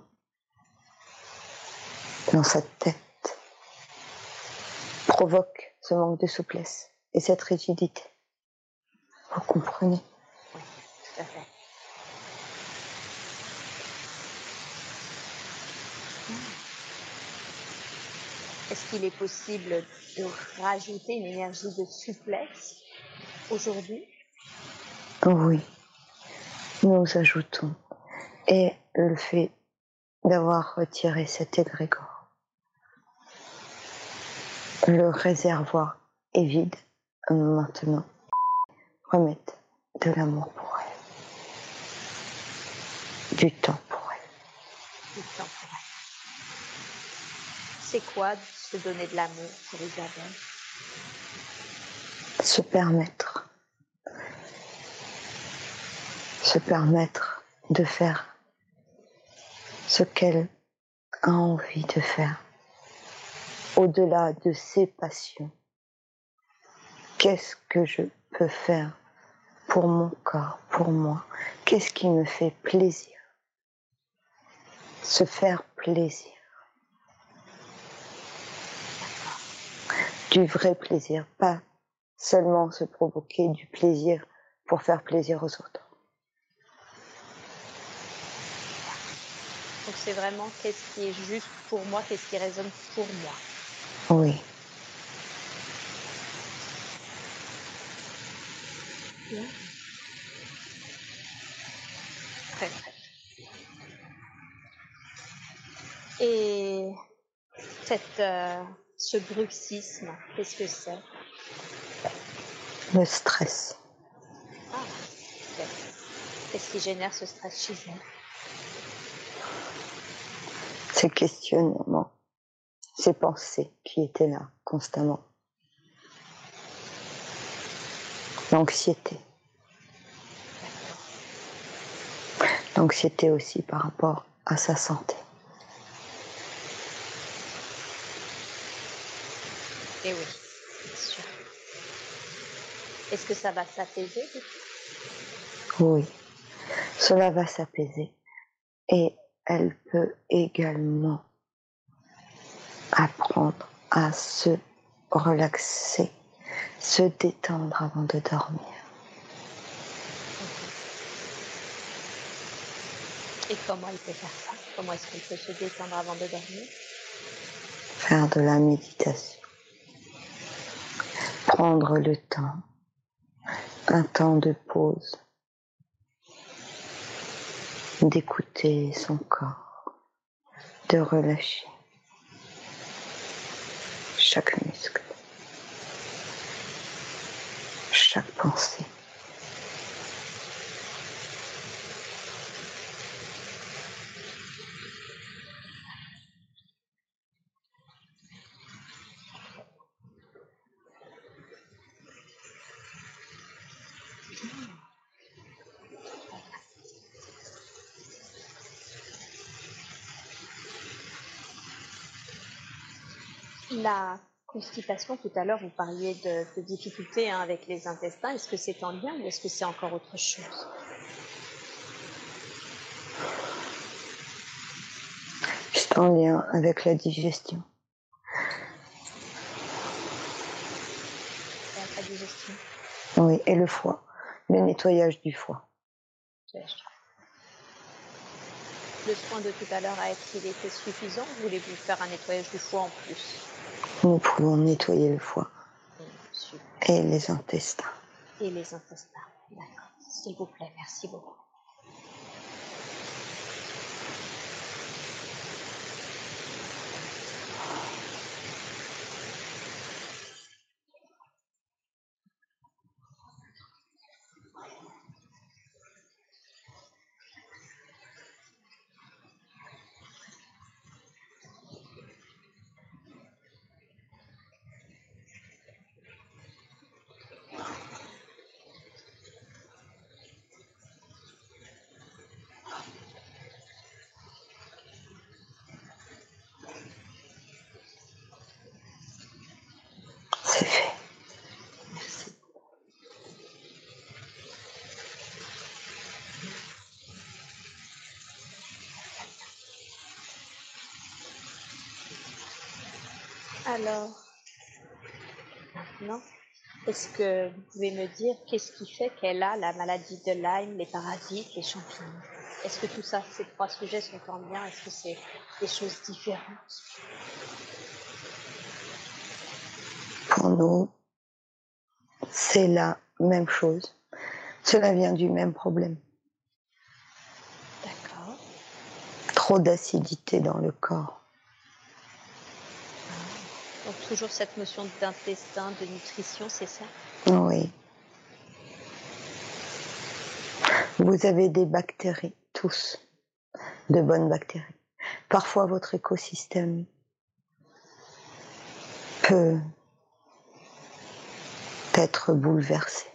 dans sa tête provoque ce manque de souplesse et cette rigidité. Vous comprenez? Oui, tout à fait. Est-ce qu'il est possible de rajouter une énergie de souplesse aujourd'hui? Oui, nous ajoutons. Et le fait d'avoir retiré cet égrégore. Le réservoir est vide maintenant. Remettre de l'amour pour elle. Du temps pour elle. Du temps pour elle. C'est quoi se donner de l'amour pour Isabelle? Se permettre se permettre de faire ce qu'elle a envie de faire, au-delà de ses passions. Qu'est-ce que je peux faire pour mon corps, pour moi? Qu'est-ce qui me fait plaisir? Se faire plaisir. du vrai plaisir, pas seulement se provoquer du plaisir pour faire plaisir aux autres. Donc c'est vraiment qu'est-ce qui est juste pour moi, qu'est-ce qui résonne pour moi. Oui. Très très. Et cette, euh, ce bruxisme, qu'est-ce que c'est? Le stress. Ah, Qu'est-ce qui génère ce stress chez vous? Ces questionnements, ces pensées qui étaient là constamment. L'anxiété. L'anxiété aussi par rapport à sa santé. Et oui, bien sûr. Est-ce que ça va s'apaiser Oui, cela va s'apaiser. Et elle peut également apprendre à se relaxer, se détendre avant de dormir. Et comment il peut faire ça? Comment est-ce qu'il peut se détendre avant de dormir? Faire de la méditation. Prendre le temps, un temps de pause, d'écouter son corps, de relâcher chaque muscle, chaque pensée. La constipation, tout à l'heure, vous parliez de, de difficultés hein, avec les intestins. Est-ce que c'est en lien ou est-ce que c'est encore autre chose? C'est en lien avec la digestion. La digestion Oui, et le foie, le nettoyage du foie. Le soin de tout à l'heure a été, suffisant? Ou voulez-vous faire un nettoyage du foie en plus? Nous pouvons nettoyer le foie et les intestins. Et les intestins. D'accord. S'il vous plaît, merci beaucoup. Alors, maintenant, est-ce que vous pouvez me dire qu'est-ce qui fait qu'elle a la maladie de Lyme, les parasites, les champignons? Est-ce que tout ça, ces trois sujets sont en lien? Est-ce que c'est des choses différentes? Pour nous, c'est la même chose. Cela vient du même problème. D'accord. Trop d'acidité dans le corps. Toujours cette notion d'intestin, de nutrition, c'est ça? Oui. Vous avez des bactéries, tous, de bonnes bactéries. Parfois, votre écosystème peut être bouleversé.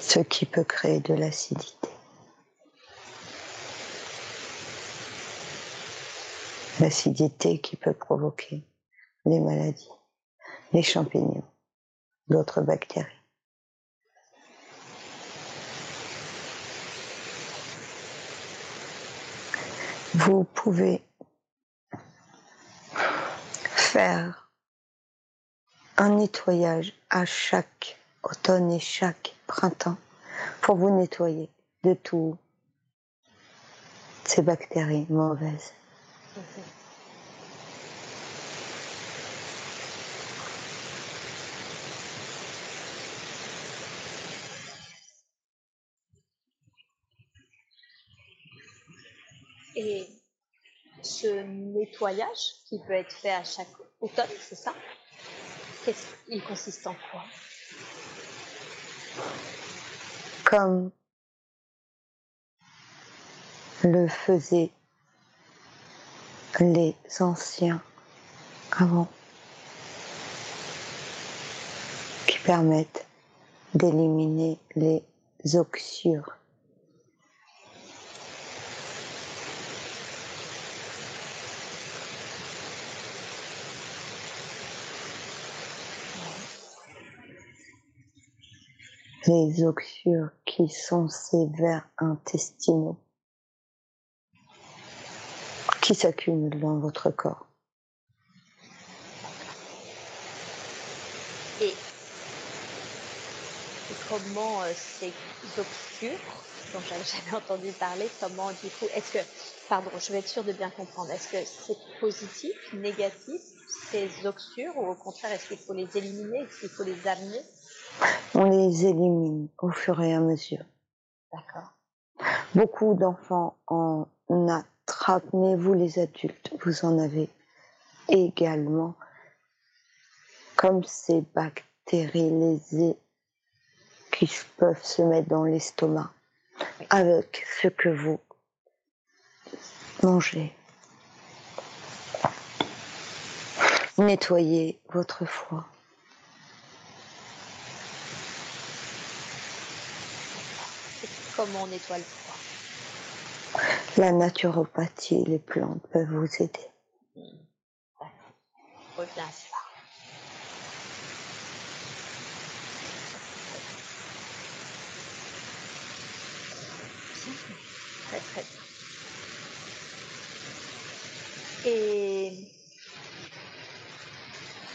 Ce qui peut créer de l'acidité. L'acidité qui peut provoquer les maladies, les champignons, d'autres bactéries. Vous pouvez faire un nettoyage à chaque automne et chaque printemps pour vous nettoyer de tout ces bactéries mauvaises. Et ce nettoyage qui peut être fait à chaque automne, c'est ça? Il consiste en quoi? Comme le faisaient les anciens avant, qui permettent d'éliminer les oxyures. Les oxyures qui sont sévères intestinaux qui s'accumulent dans votre corps. Et, comment euh, ces obscurs, dont j'avais jamais entendu parler, comment du coup, est-ce que, pardon, je vais être sûre de bien comprendre, est-ce que c'est positif, négatif, ces oxyures, ou au contraire, est-ce qu'il faut les éliminer, est-ce qu'il faut les amener? On les élimine au fur et à mesure. D'accord. Beaucoup d'enfants en a mais vous les adultes, vous en avez également, comme ces bactéries lésées qui peuvent se mettre dans l'estomac avec ce que vous mangez. Nettoyez votre foie. Comment on nettoie le foie la naturopathie et les plantes peuvent vous aider. Reviens à cela. Très très bien. Et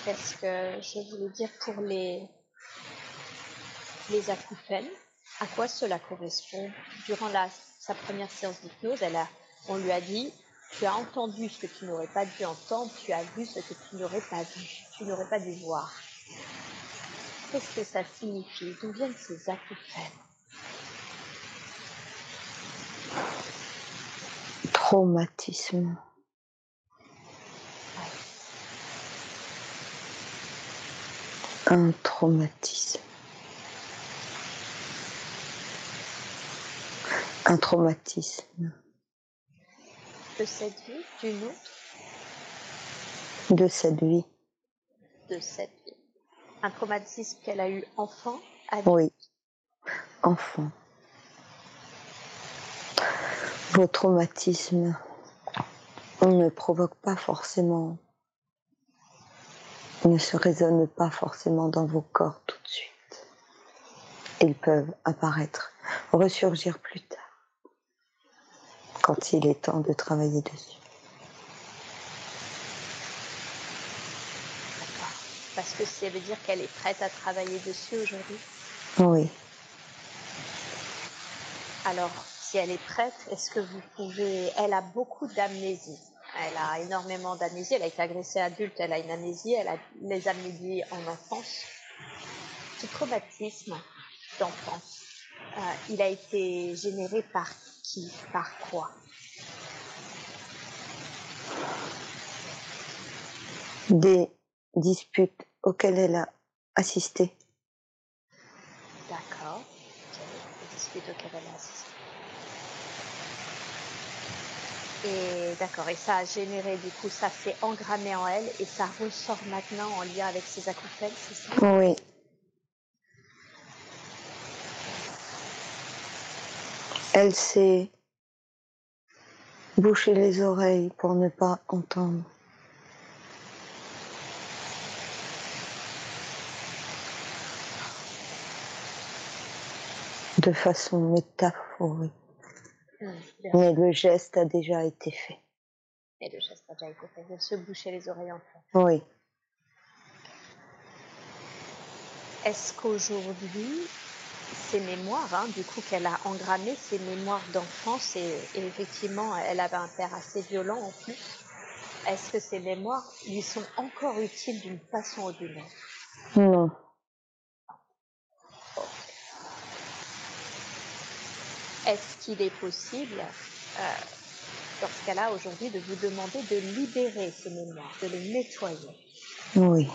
qu'est-ce que je voulais dire pour les, les acouphènes? À quoi cela correspond? Durant la sa première séance d'hypnose, elle a, on lui a dit, tu as entendu ce que tu n'aurais pas dû entendre, tu as vu ce que tu n'aurais pas vu, tu n'aurais pas dû voir. Qu'est-ce que ça signifie? D'où viennent ces acouphènes? Traumatisme. Un traumatisme. Un traumatisme. De cette vie, d'une autre De cette vie. De cette vie. Un traumatisme qu'elle a eu enfant Oui, enfant. Vos traumatismes ne provoquent pas forcément, ne se résonnent pas forcément dans vos corps tout de suite. Ils peuvent apparaître, ressurgir plus tard quand il est temps de travailler dessus. Parce que ça veut dire qu'elle est prête à travailler dessus aujourd'hui? Oui. Alors, si elle est prête, est-ce que vous pouvez... Elle a beaucoup d'amnésie. Elle a énormément d'amnésie. Elle a été agressée adulte, elle a une amnésie. Elle a les amnésies en enfance. Ce traumatisme d'enfance, euh, il a été généré par qui Par quoi? Des disputes auxquelles elle a assisté. D'accord. Des disputes auxquelles elle a assisté. Et d'accord, et ça a généré, du coup, ça s'est engrammé en elle et ça ressort maintenant en lien avec ses acouphènes, c'est ça? Oui. Elle s'est bouché les oreilles pour ne pas entendre. De façon métaphorique. Mais le geste a déjà été fait. Et le geste a déjà été fait, de se boucher les oreilles en fait. Oui. Est-ce qu'aujourd'hui, ces mémoires, hein, du coup, qu'elle a engrammées, ces mémoires d'enfance, et, effectivement, elle avait un père assez violent en plus, est-ce que ces mémoires lui sont encore utiles d'une façon ou d'une autre? Non. Est-ce qu'il est possible, euh, dans ce cas-là, aujourd'hui, de vous demander de libérer ces mémoires, de les nettoyer? Oui.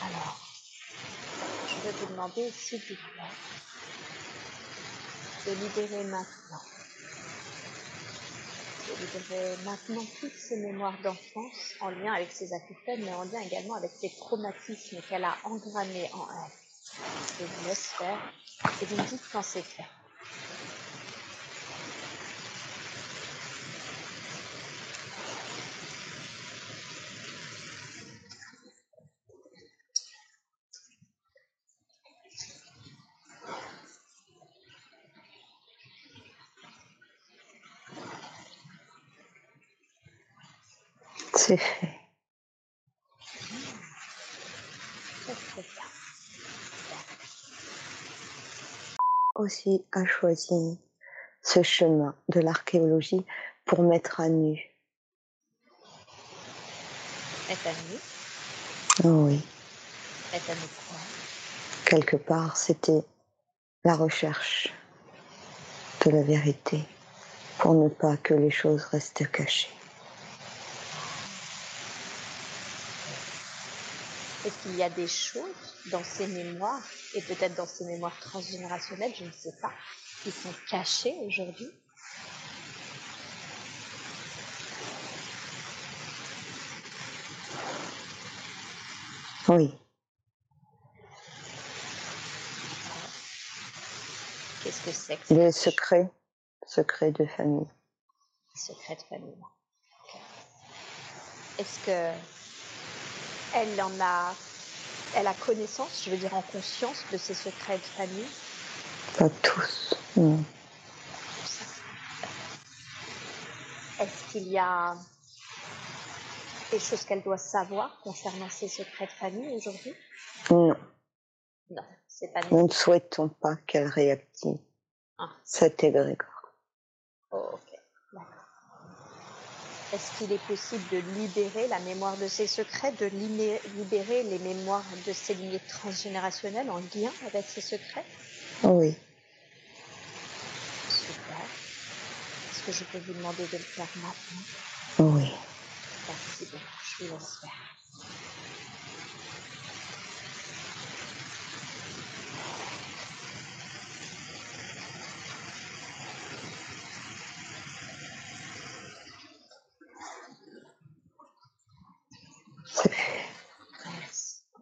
Alors, vous demander, s'il vous plaît, de libérer maintenant. De libérer maintenant toutes ces mémoires d'enfance en lien avec ses acouphènes, mais en lien également avec ces traumatismes qu'elle a engrammés en elle. Je vous laisse faire et vous me dites quand c'est. C'est fait. Aussi a choisi ce chemin de l'archéologie pour mettre à nu. Mettre à nu? Oui. Mettre à nu quoi? Quelque part, c'était la recherche de la vérité pour ne pas que les choses restent cachées. Est-ce qu'il y a des choses dans ces mémoires, et peut-être dans ces mémoires transgénérationnelles, je ne sais pas, qui sont cachées aujourd'hui? Oui. Qu'est-ce que c'est que Les secrets, secrets de famille. Secrets de famille. Est-ce que elle en a, elle a connaissance, je veux dire en conscience de ses secrets de famille Pas tous. Est-ce qu'il y a des choses qu'elle doit savoir concernant ses secrets de famille aujourd'hui? Non. Non, c'est pas Nous ne souhaitons pas qu'elle réactive ah. cet égrégore. Oh, ok. Est-ce qu'il est possible de libérer la mémoire de ses secrets, de libérer les mémoires de ses lignées transgénérationnelles en lien avec ses secrets? Oui. Super. Est-ce que je peux vous demander de le faire maintenant? Oui. Merci beaucoup. Je vous laisse faire.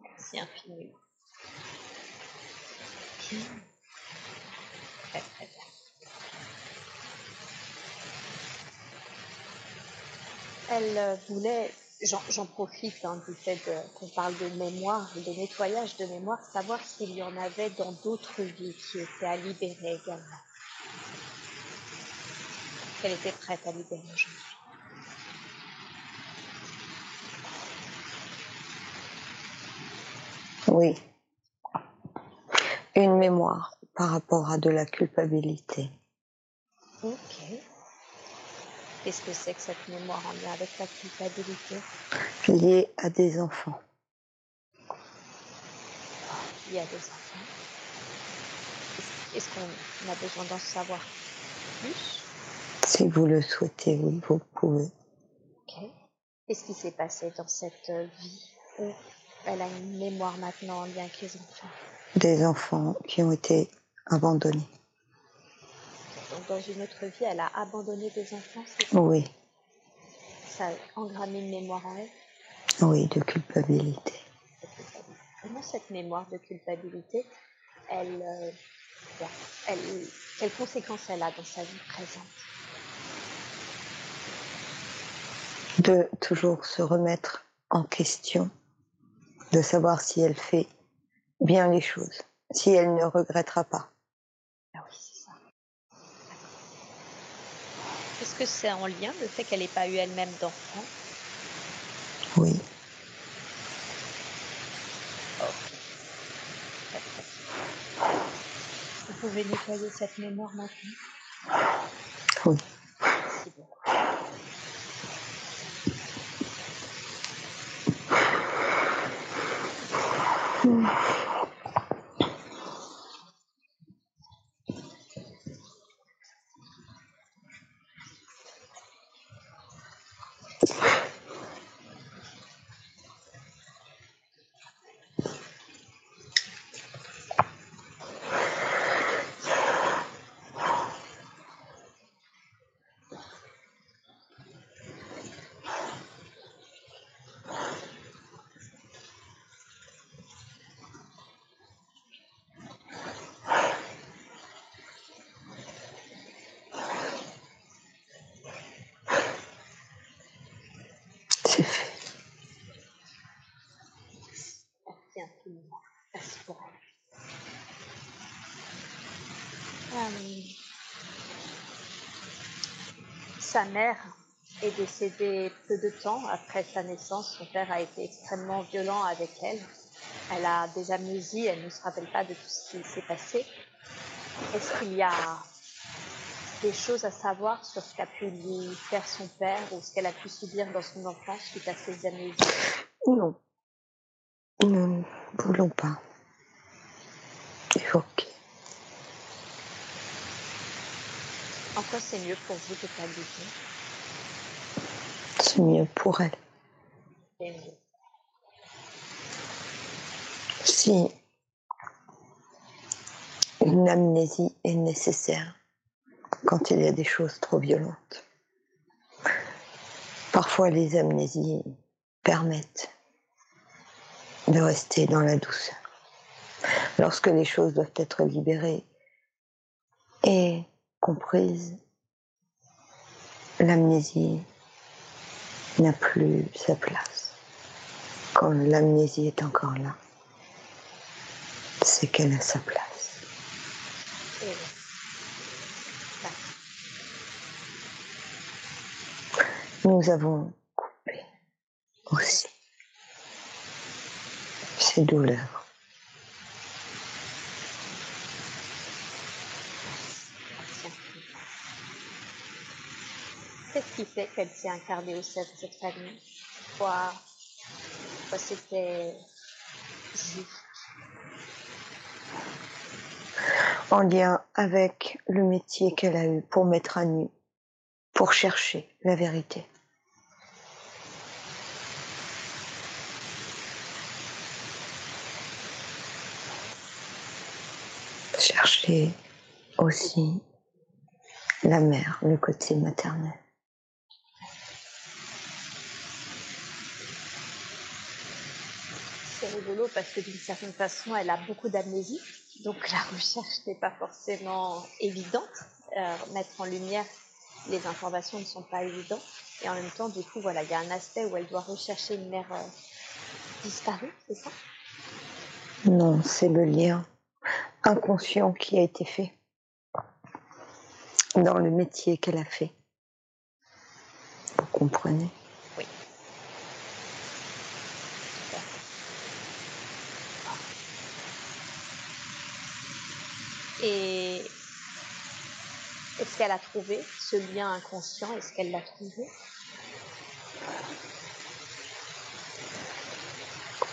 Merci infiniment. Très très bien. Elle euh, voulait, j'en profite hein, du fait qu'on parle de mémoire, de nettoyage de mémoire, savoir s'il y en avait dans d'autres vies qui étaient à libérer également. Qu'elle était prête à libérer aujourd'hui. Oui. Une mémoire par rapport à de la culpabilité. Ok. Qu'est-ce que c'est que cette mémoire en lien avec la culpabilité Liée à des enfants. Liée à des enfants. Est-ce qu'on a besoin d'en savoir plus? Si vous le souhaitez, vous pouvez. Ok. Qu'est-ce qui s'est passé dans cette vie elle a une mémoire maintenant en lien avec les enfants? Des enfants qui ont été abandonnés. Donc dans une autre vie, elle a abandonné des enfants, Oui. Ça a engrammé une mémoire en elle Oui, de culpabilité. Comment cette mémoire de culpabilité, elle, euh, elle, quelles conséquences elle a dans sa vie présente De toujours se remettre en question de savoir si elle fait bien les choses. si elle ne regrettera pas. Ah oui, c'est ça. Est-ce que c'est en lien le fait qu'elle n'ait pas eu elle-même d'enfant Oui. Vous pouvez nettoyer cette mémoire maintenant Oui. Sa mère est décédée peu de temps après sa naissance. Son père a été extrêmement violent avec elle. Elle a des amnésies, elle ne se rappelle pas de tout ce qui s'est passé. Est-ce qu'il y a des choses à savoir sur ce qu'a pu lui faire son père ou ce qu'elle a pu subir dans son enfance suite à ses amnésies Non. Nous ne voulons pas évoquer. En quoi c'est mieux pour vous de pas dire C'est mieux pour elle. Si une amnésie est nécessaire quand il y a des choses trop violentes. Parfois les amnésies permettent de rester dans la douceur. Lorsque les choses doivent être libérées et comprises, l'amnésie n'a plus sa place. Quand l'amnésie est encore là, c'est qu'elle a sa place. Nous avons coupé aussi ces douleurs. Qu'est-ce qui fait qu'elle s'est incarnée au sein de cette famille? Pourquoi, pourquoi c'était En lien avec le métier qu'elle a eu pour mettre à nu, pour chercher la vérité. Chercher aussi la mère, le côté maternel. C'est rigolo parce que d'une certaine façon, elle a beaucoup d'amnésie. Donc la recherche n'est pas forcément évidente. Euh, mettre en lumière les informations ne sont pas évidentes. Et en même temps, du coup, voilà, il y a un aspect où elle doit rechercher une mère euh, disparue, c'est ça? Non, c'est le lien inconscient qui a été fait dans le métier qu'elle a fait. Vous comprenez Oui. Et est-ce qu'elle a trouvé ce lien inconscient? Est-ce qu'elle l'a trouvé?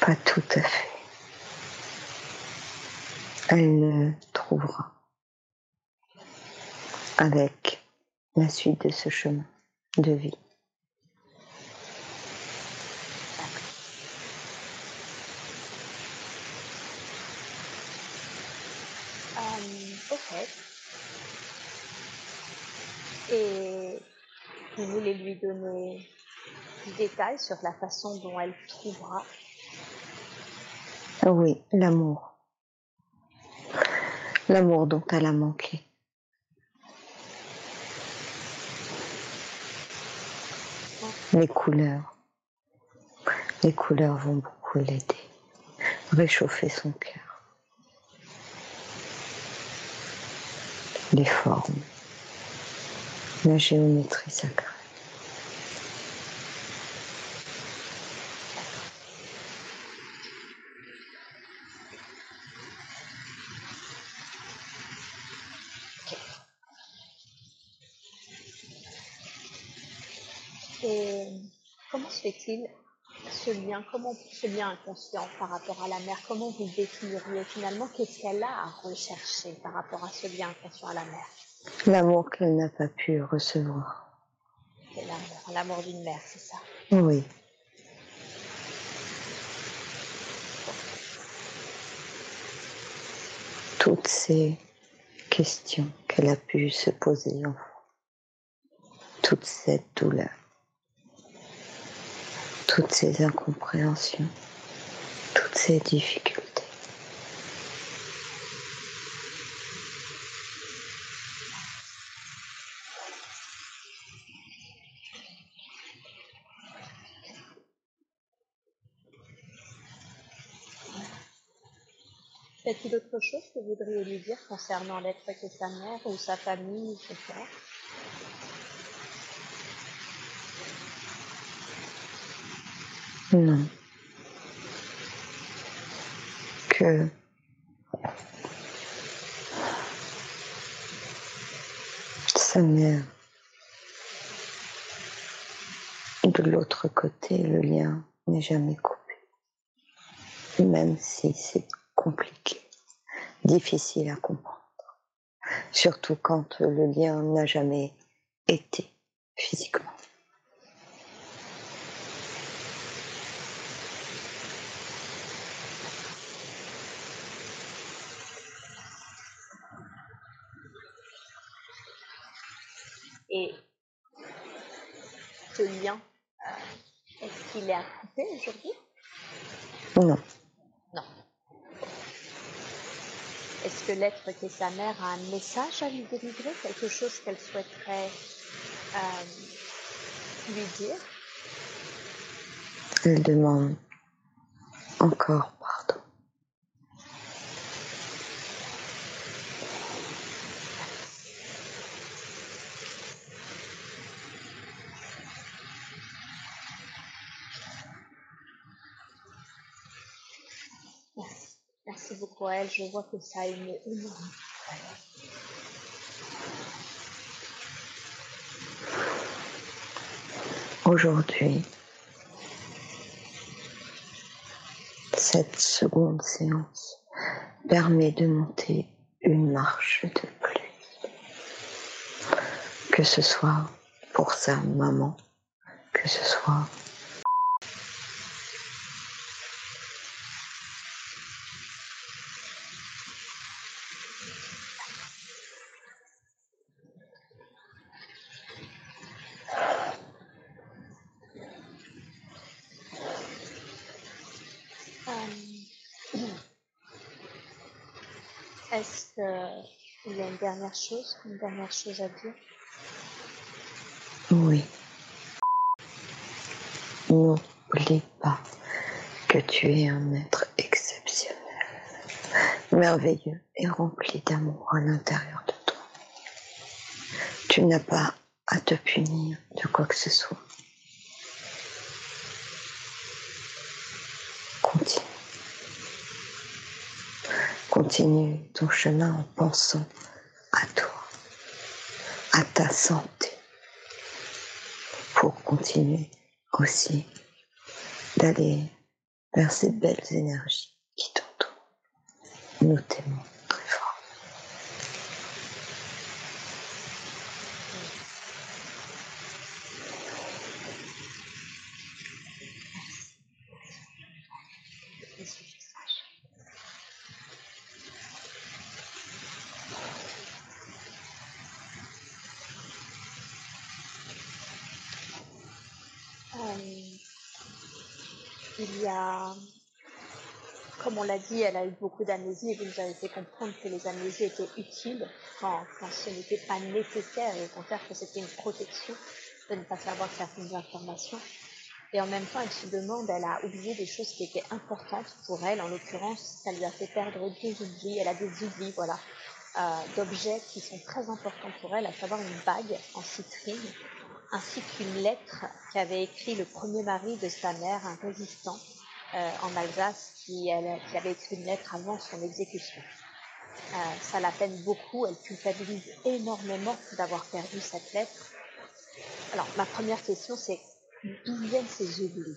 Pas tout à fait. Elle le trouvera avec la suite de ce chemin de vie. Euh, ok. Et vous voulez lui donner des détails sur la façon dont elle trouvera Ah Oui, l'amour. L'amour dont elle a manqué. Les couleurs. Les couleurs vont beaucoup l'aider. Réchauffer son cœur. les formes, la géométrie sacrée. Et comment se fait-il ce lien, comment ce lien inconscient par rapport à la mère, comment vous définiriez finalement Qu'est-ce qu'elle a à rechercher par rapport à ce lien inconscient à la mère? L'amour qu'elle n'a pas pu recevoir. l'amour, l'amour d'une mère, c'est ça Oui. Toutes ces questions qu'elle a pu se poser enfant, toute cette douleur toutes ces incompréhensions, toutes ces difficultés. Y a-t-il autre chose que vous voudriez lui dire concernant l'être que sa mère ou sa famille ou père Non. Que sa mère, de l'autre côté, le lien n'est jamais coupé. Même si c'est compliqué, difficile à comprendre. Surtout quand le lien n'a jamais été physiquement. Et ce lien, est-ce qu'il est à couper aujourd'hui? Non. Est-ce que l'être qui est sa mère a un message à lui délivrer, quelque chose qu'elle souhaiterait euh, lui dire? Elle demande encore pardon. Merci. À elle. Je vois que ça a une. Aujourd'hui, cette seconde séance permet de monter une marche de plus. Que ce soit pour sa maman, que ce soit Euh, Est-ce qu'il y a une dernière chose, une dernière chose à dire Oui. N'oublie pas que tu es un être exceptionnel, merveilleux et rempli d'amour à l'intérieur de toi. Tu n'as pas à te punir de quoi que ce soit. Continue. Continue ton chemin en pensant à toi, à ta santé, pour continuer aussi d'aller vers ces belles énergies qui t'entourent. Nous t'aimons très fort. Je suis sage. Euh, il y a, comme on l'a dit, elle a eu beaucoup d'amnésie et vous nous avez fait comprendre que les amnésies étaient utiles quand, ce n'était pas nécessaire et au contraire que c'était une protection de ne pas savoir certaines informations. Et en même temps, elle se demande, elle a oublié des choses qui étaient importantes pour elle. En l'occurrence, ça lui a fait perdre deux oublis. Elle a des oublis, voilà. d'objets qui sont très importants pour elle, à savoir une bague en citrine, ainsi qu'une lettre qu'avait écrit le premier mari de sa mère, un résistant en Alsace, qui, elle, qui avait écrit une lettre avant son exécution. Euh, ça la peine beaucoup, elle culpabilise énormément d'avoir perdu cette lettre. Alors, ma première question, c'est d'où viennent ces oublis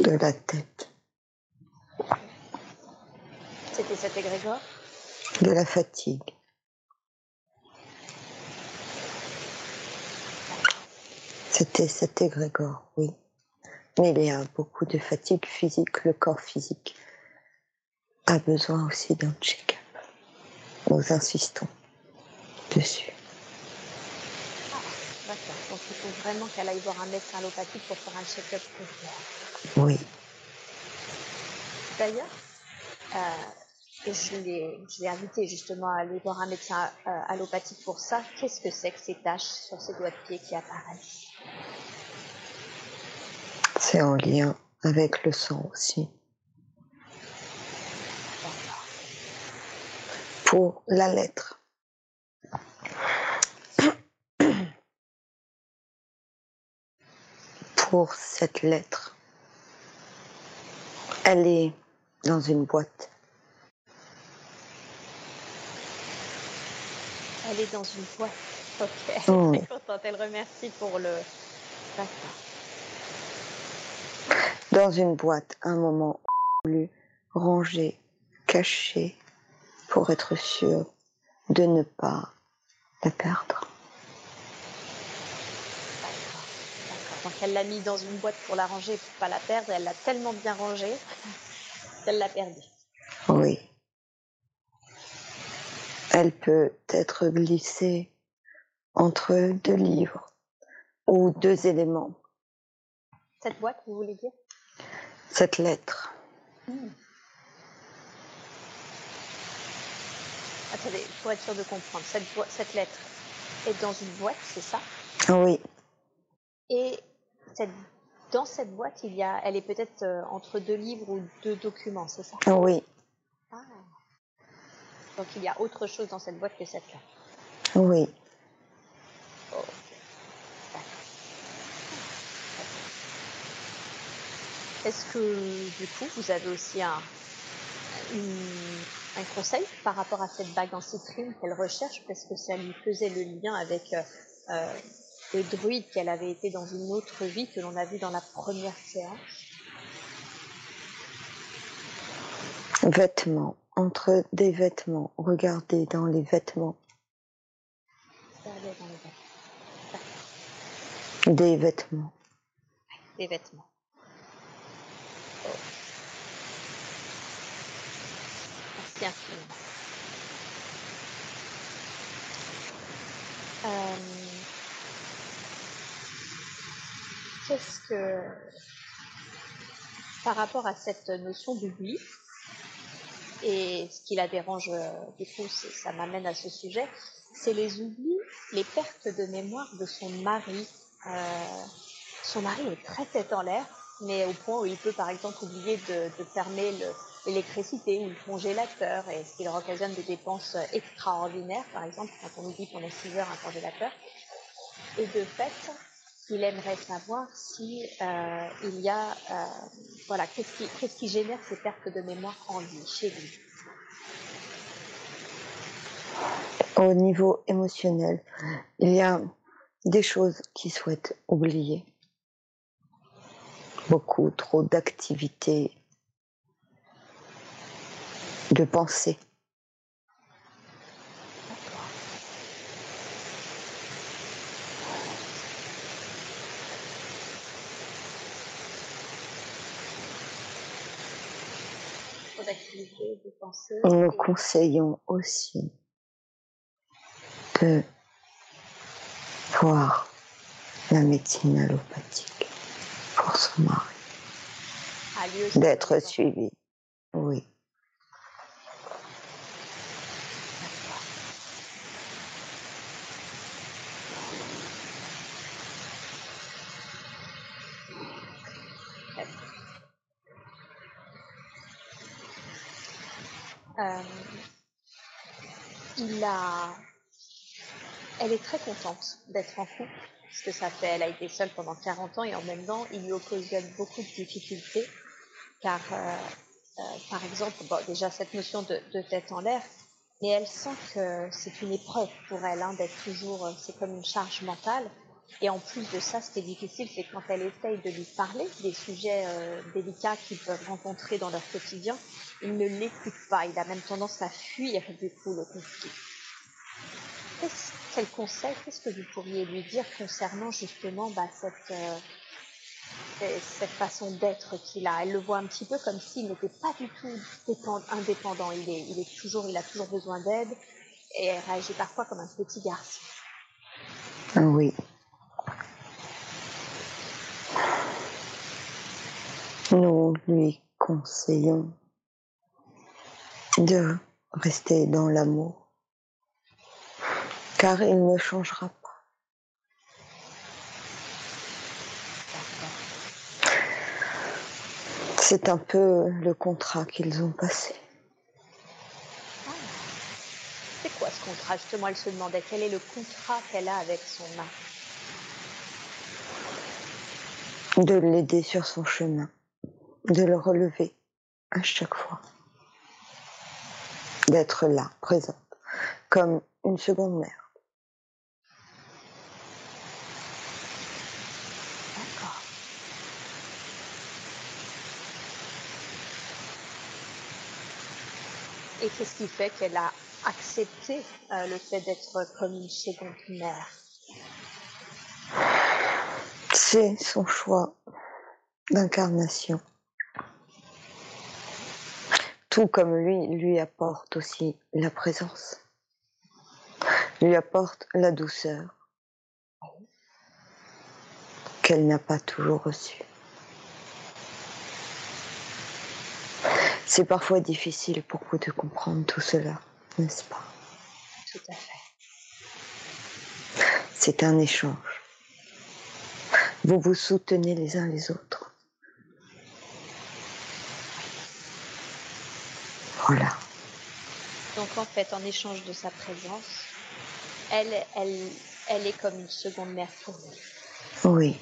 De la tête. C'était cet égrégore? De la fatigue. C'était cet égrégore, oui. Mais il y a beaucoup de fatigue physique, le corps physique a besoin aussi d'un check-up. Nous insistons dessus. Ah, d'accord. Donc il faut vraiment qu'elle aille voir un médecin allopathique pour faire un check-up. Oui. D'ailleurs, euh, je l'ai invité justement à aller voir un médecin euh, allopathique pour ça. Qu'est-ce que c'est que ces taches sur ses doigts de pied qui apparaissent? C'est en lien avec le sang aussi. pour la lettre. Pour cette lettre. Elle est dans une boîte. Elle est dans une boîte. Ok. Oh. Contente. Elle remercie pour le. Dans une boîte, un moment voulu, rangé, caché, pour être sûr de ne pas la perdre. Donc elle l'a mis dans une boîte pour la ranger, pour pas la perdre. Elle l'a tellement bien rangée qu'elle l'a perdue. Oui. Elle peut être glissée entre deux livres ou deux éléments. Cette boîte, vous voulez dire? Cette lettre. Hmm. Attendez, pour être sûr de comprendre, cette, cette lettre est dans une boîte, c'est ça? Oui. Et cette, dans cette boîte, il y a, elle est peut-être euh, entre deux livres ou deux documents, c'est ça? Oui. Ah. Donc il y a autre chose dans cette boîte que cette là Oui. Est-ce que du coup vous avez aussi un, un conseil par rapport à cette bague en citrine qu'elle recherche? Parce que ça lui faisait le lien avec euh, euh, le druide qu'elle avait été dans une autre vie que l'on a vu dans la première séance. Vêtements, entre des vêtements, regardez dans les vêtements. Des vêtements. Des vêtements. Euh, qu'est-ce que, par rapport à cette notion d'oubli, et ce qui la dérange, euh, du coup, ça m'amène à ce sujet, c'est les oublis, les pertes de mémoire de son mari. Euh, son mari est très tête en l'air, mais au point où il peut par exemple oublier de, fermer l'électricité ou le congélateur, et ce qui leur occasionne des dépenses extraordinaires, par exemple quand on oublie qu'on a 6 heures un congélateur. Et de fait, il aimerait savoir si euh, il y a, euh, voilà, qu'est-ce qui, qui génère ces pertes de mémoire en lui, chez lui. Au niveau émotionnel, il y a des choses qu'il souhaite oublier beaucoup trop d'activités, de pensée. Nous conseillons aussi de voir la médecine allopathique pour son mari. D'être suivi, oui. Euh, a, elle est très contente d'être en couple, parce que ça fait, elle a été seule pendant 40 ans et en même temps, il lui occasionne beaucoup de difficultés, car, euh, euh, par exemple, déjà cette notion de, de tête en l'air, mais elle sent que c'est une épreuve pour elle hein, d'être toujours, c'est comme une charge mentale. Et en plus de ça, ce qui est difficile, c'est quand elle essaye de lui parler des sujets euh, délicats qu'ils peuvent rencontrer dans leur quotidien, il ne l'écoute pas. Il a même tendance à fuir du coup le conflit. Quel conseil, qu'est-ce que vous pourriez lui dire concernant justement bah, cette, euh, cette façon d'être qu'il a? Elle le voit un petit peu comme s'il n'était pas du tout indépendant. Il, est toujours, il a toujours besoin d'aide et elle réagit parfois comme un petit garçon. Oui, Nous lui conseillons de rester dans l'amour, car il ne changera pas. C'est un peu le contrat qu'ils ont passé. C'est quoi ce contrat? Justement, elle se demandait quel est le contrat qu'elle a avec son mari. De l'aider sur son chemin de le relever à chaque fois, d'être là, présente, comme une seconde mère. D'accord. Et qu'est-ce qui fait qu'elle a accepté euh, le fait d'être comme une seconde mère? C'est son choix d'incarnation tout comme lui, lui apporte aussi la présence, lui apporte la douceur qu'elle n'a pas toujours reçue. C'est parfois difficile pour vous de comprendre tout cela, n'est-ce pas? Tout à fait. C'est un échange. Vous vous soutenez les uns les autres. Voilà. Donc en fait, en échange de sa présence, elle, elle, elle est comme une seconde mère pour lui. Oui.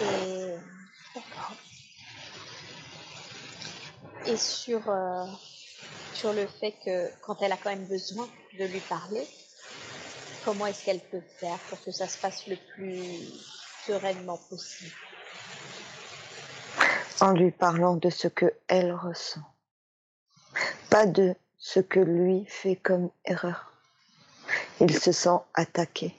Et Et sur, euh, sur le fait que quand elle a quand même besoin de lui parler, comment est-ce qu'elle peut faire pour que ça se passe le plus sereinement possible En lui parlant de ce que elle ressent, pas de ce que lui fait comme erreur. Il se sent attaqué.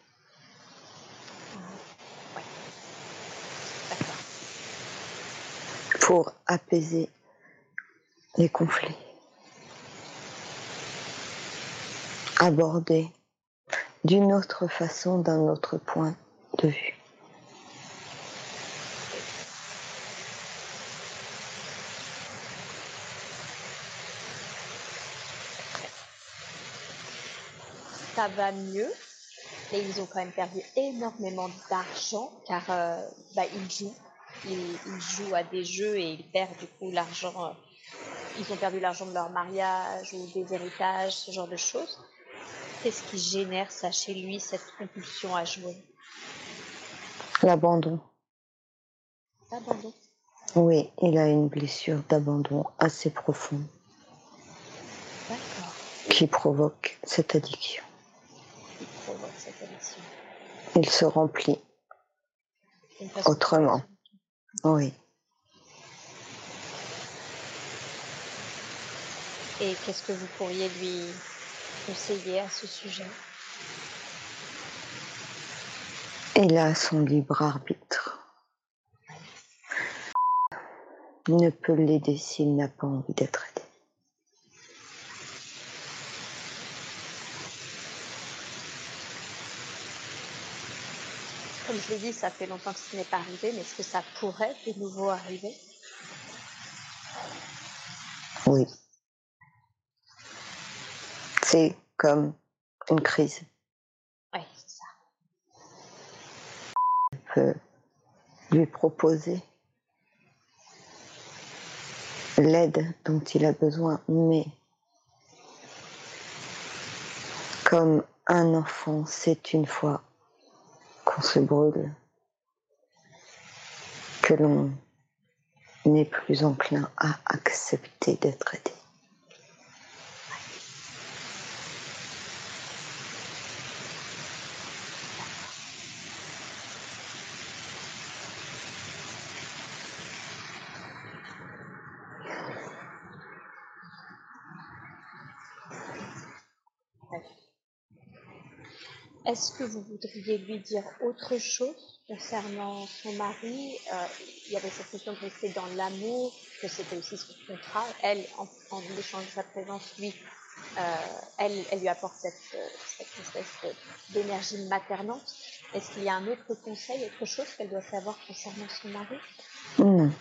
Pour apaiser les conflits. Aborder d'une autre façon, d'un autre point de vue. Ça va mieux, mais ils ont quand même perdu énormément d'argent car euh, bah, ils jouent. Ils, jouent à des jeux et ils perdent du coup l'argent. Euh, ils ont perdu l'argent de leur mariage ou des héritages, ce genre de choses. Qu'est-ce qui génère ça chez lui, cette compulsion à jouer L'abandon. L'abandon Oui, il a une blessure d'abandon assez profonde. D'accord. Qui provoque cette addiction. Qui provoque cette addiction. Il se remplit autrement. Oui. Et qu'est-ce que vous pourriez lui conseiller à ce sujet Il a son libre arbitre. Ne peut l'aider s'il n'a pas envie d'être aidé. Comme je l'ai dit, ça fait longtemps que ce n'est pas arrivé, mais est-ce que ça pourrait de nouveau arriver? Oui c'est comme une crise. Oui, c'est ça. On peut lui proposer l'aide dont il a besoin, mais comme un enfant c'est une fois qu'on se brûle, que l'on n'est plus enclin à accepter d'être aidé. Est-ce que vous voudriez lui dire autre chose concernant son mari? Euh, Il y avait cette question de rester dans l'amour, que c'était aussi son contrat. Elle, en, échange de sa présence, lui, euh, elle, elle lui apporte cette, cette espèce d'énergie maternante. Est-ce qu'il y a un autre conseil, autre chose qu'elle doit savoir concernant son mari? Non.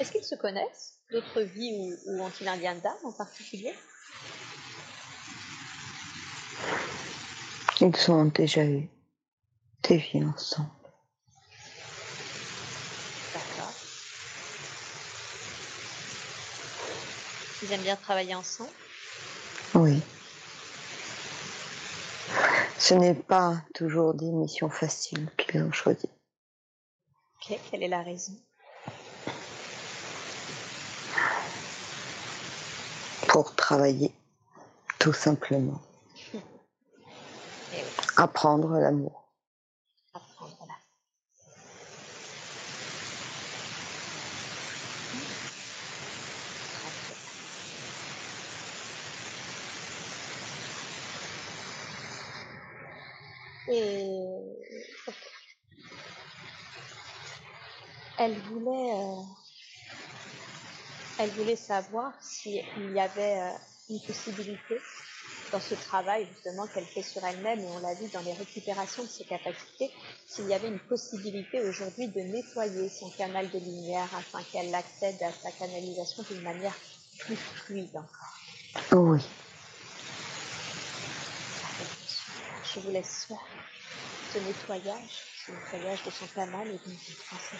Est-ce qu'ils se connaissent D'autres vies ou, ou d'âme en particulier? Ils ont déjà eu des vies ensemble. D'accord. Ils aiment bien travailler ensemble? Oui. Ce n'est pas toujours des missions faciles qu'ils ont choisies. Ok, quelle est la raison? Travailler, tout simplement. Apprendre l'amour. Et elle voulait, euh, elle voulait savoir s'il y avait euh, une possibilité dans ce travail justement qu'elle fait sur elle-même, et on l'a vu dans les récupérations de ses capacités, s'il y avait une possibilité aujourd'hui de nettoyer son canal de lumière afin qu'elle accède à sa canalisation d'une manière plus fluide encore. Oui. Je vous laisse faire ce nettoyage, ce nettoyage de son canal et de son français.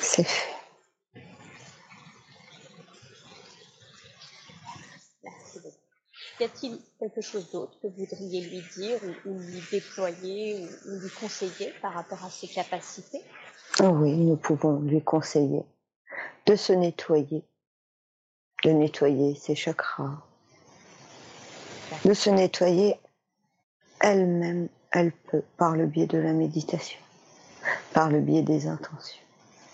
C'est fait. Merci beaucoup. Y a-t-il quelque chose d'autre que vous voudriez lui dire ou, lui déployer ou, ou lui conseiller par rapport à ses capacités? Ah Oui, nous pouvons lui conseiller de se nettoyer, de nettoyer ses chakras, de se nettoyer elle-même, elle peut, par le biais de la méditation, par le biais des intentions,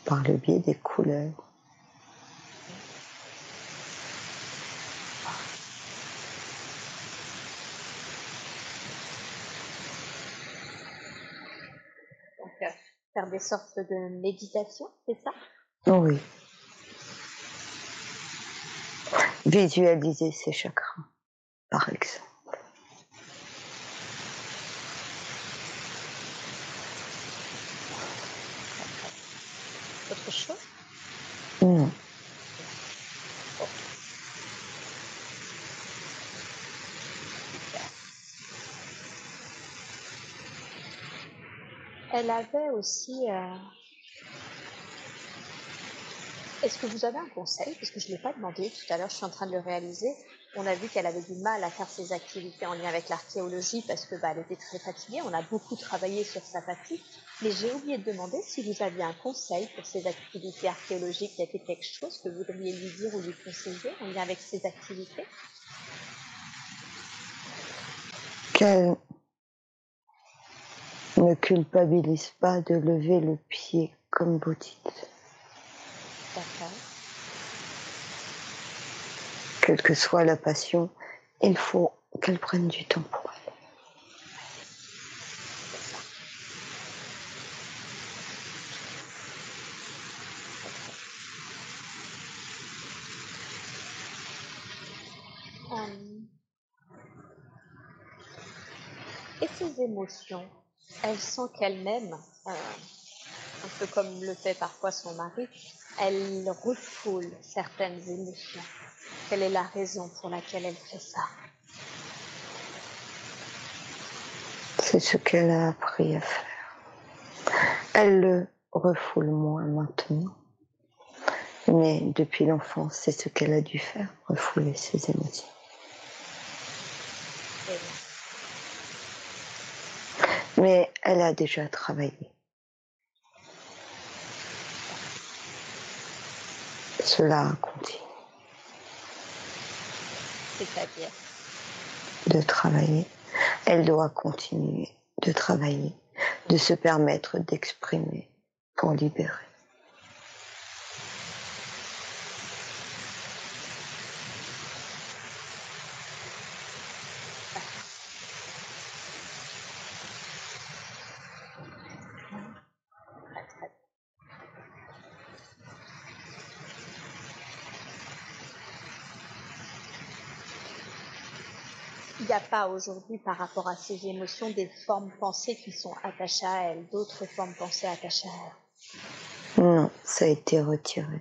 par le biais des couleurs. Donc, euh, faire des sortes de méditation, c'est ça? Oui. Visualiser ses chakras, par exemple. Autre chose Non. Elle avait aussi. euh, Est-ce que vous avez un conseil? Parce que je ne l'ai pas demandé tout à l'heure, je suis en train de le réaliser. On a vu qu'elle avait du mal à faire ses activités en lien avec l'archéologie parce que bah, elle était très fatiguée. On a beaucoup travaillé sur sa fatigue. Mais j'ai oublié de demander si vous aviez un conseil pour ses activités archéologiques. Y a-t-il quelque chose que vous voudriez lui dire ou lui conseiller en lien avec ses activités? ne culpabilise pas de lever le pied comme vous dites. D'accord. Quelle que soit la passion, il faut qu'elle prenne du temps pour elle. et ces émotions? Elles sont qu'elles-mêmes, euh, un peu comme le fait parfois son mari, elles refoulent certaines émotions. Quelle est la raison pour laquelle elle fait ça? C'est ce qu'elle a appris à faire. Elle le refoule moins maintenant. Mais depuis l'enfance, c'est ce qu'elle a dû faire, refouler ses émotions. Mais elle a déjà travaillé. Cela continue. C'est-à-dire De travailler. Elle doit continuer de travailler, de se permettre d'exprimer pour libérer. Pas aujourd'hui par rapport à ces émotions des formes pensées qui sont attachées à elles, d'autres formes pensées attachées à elles. Non, ça a été retiré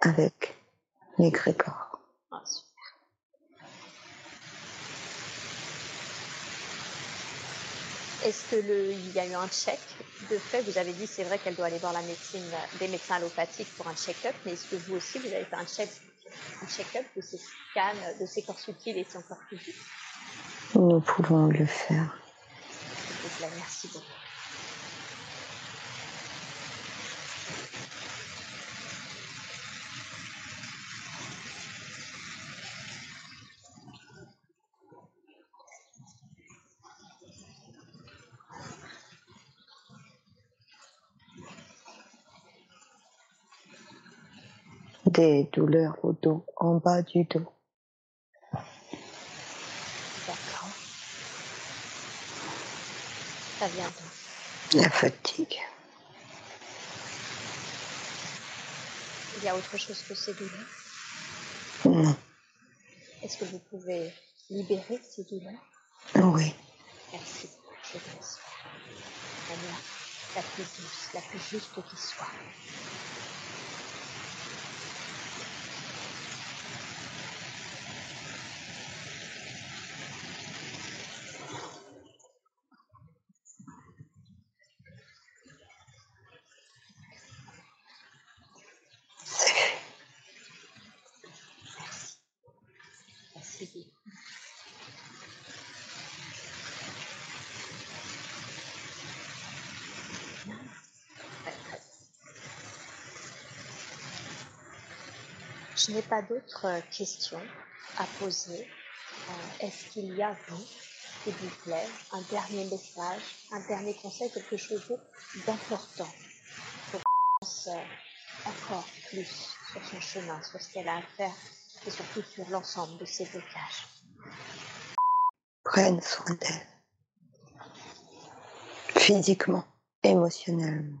avec les Grégor. Ah. Est-ce que le, il y a eu un check de fait? Vous avez dit c'est vrai qu'elle doit aller voir la médecine, des médecins allopathiques pour un check-up, mais est-ce que vous aussi vous avez fait un check, un check-up de ces scans, de ces corps subtils et de son corps physique Nous pouvons le faire. Merci beaucoup. Des douleurs au dos, en bas du dos. D'accord. Ça vient d'où? La fatigue. Il y a autre chose que ces douleurs? Non. Est-ce que vous pouvez libérer ces douleurs? Oui. Merci. Je manière la plus douce, la plus juste qui soit. Je n'ai pas d'autres euh, questions à poser. Euh, Est-ce qu'il y a, vous, s'il vous plaît, un dernier message, un dernier conseil, quelque chose d'important pour avance euh, encore plus sur son chemin, sur ce qu'elle a à faire et surtout sur l'ensemble de ses blocages Prenne soin d'elle. Physiquement, émotionnellement.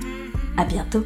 À bientôt!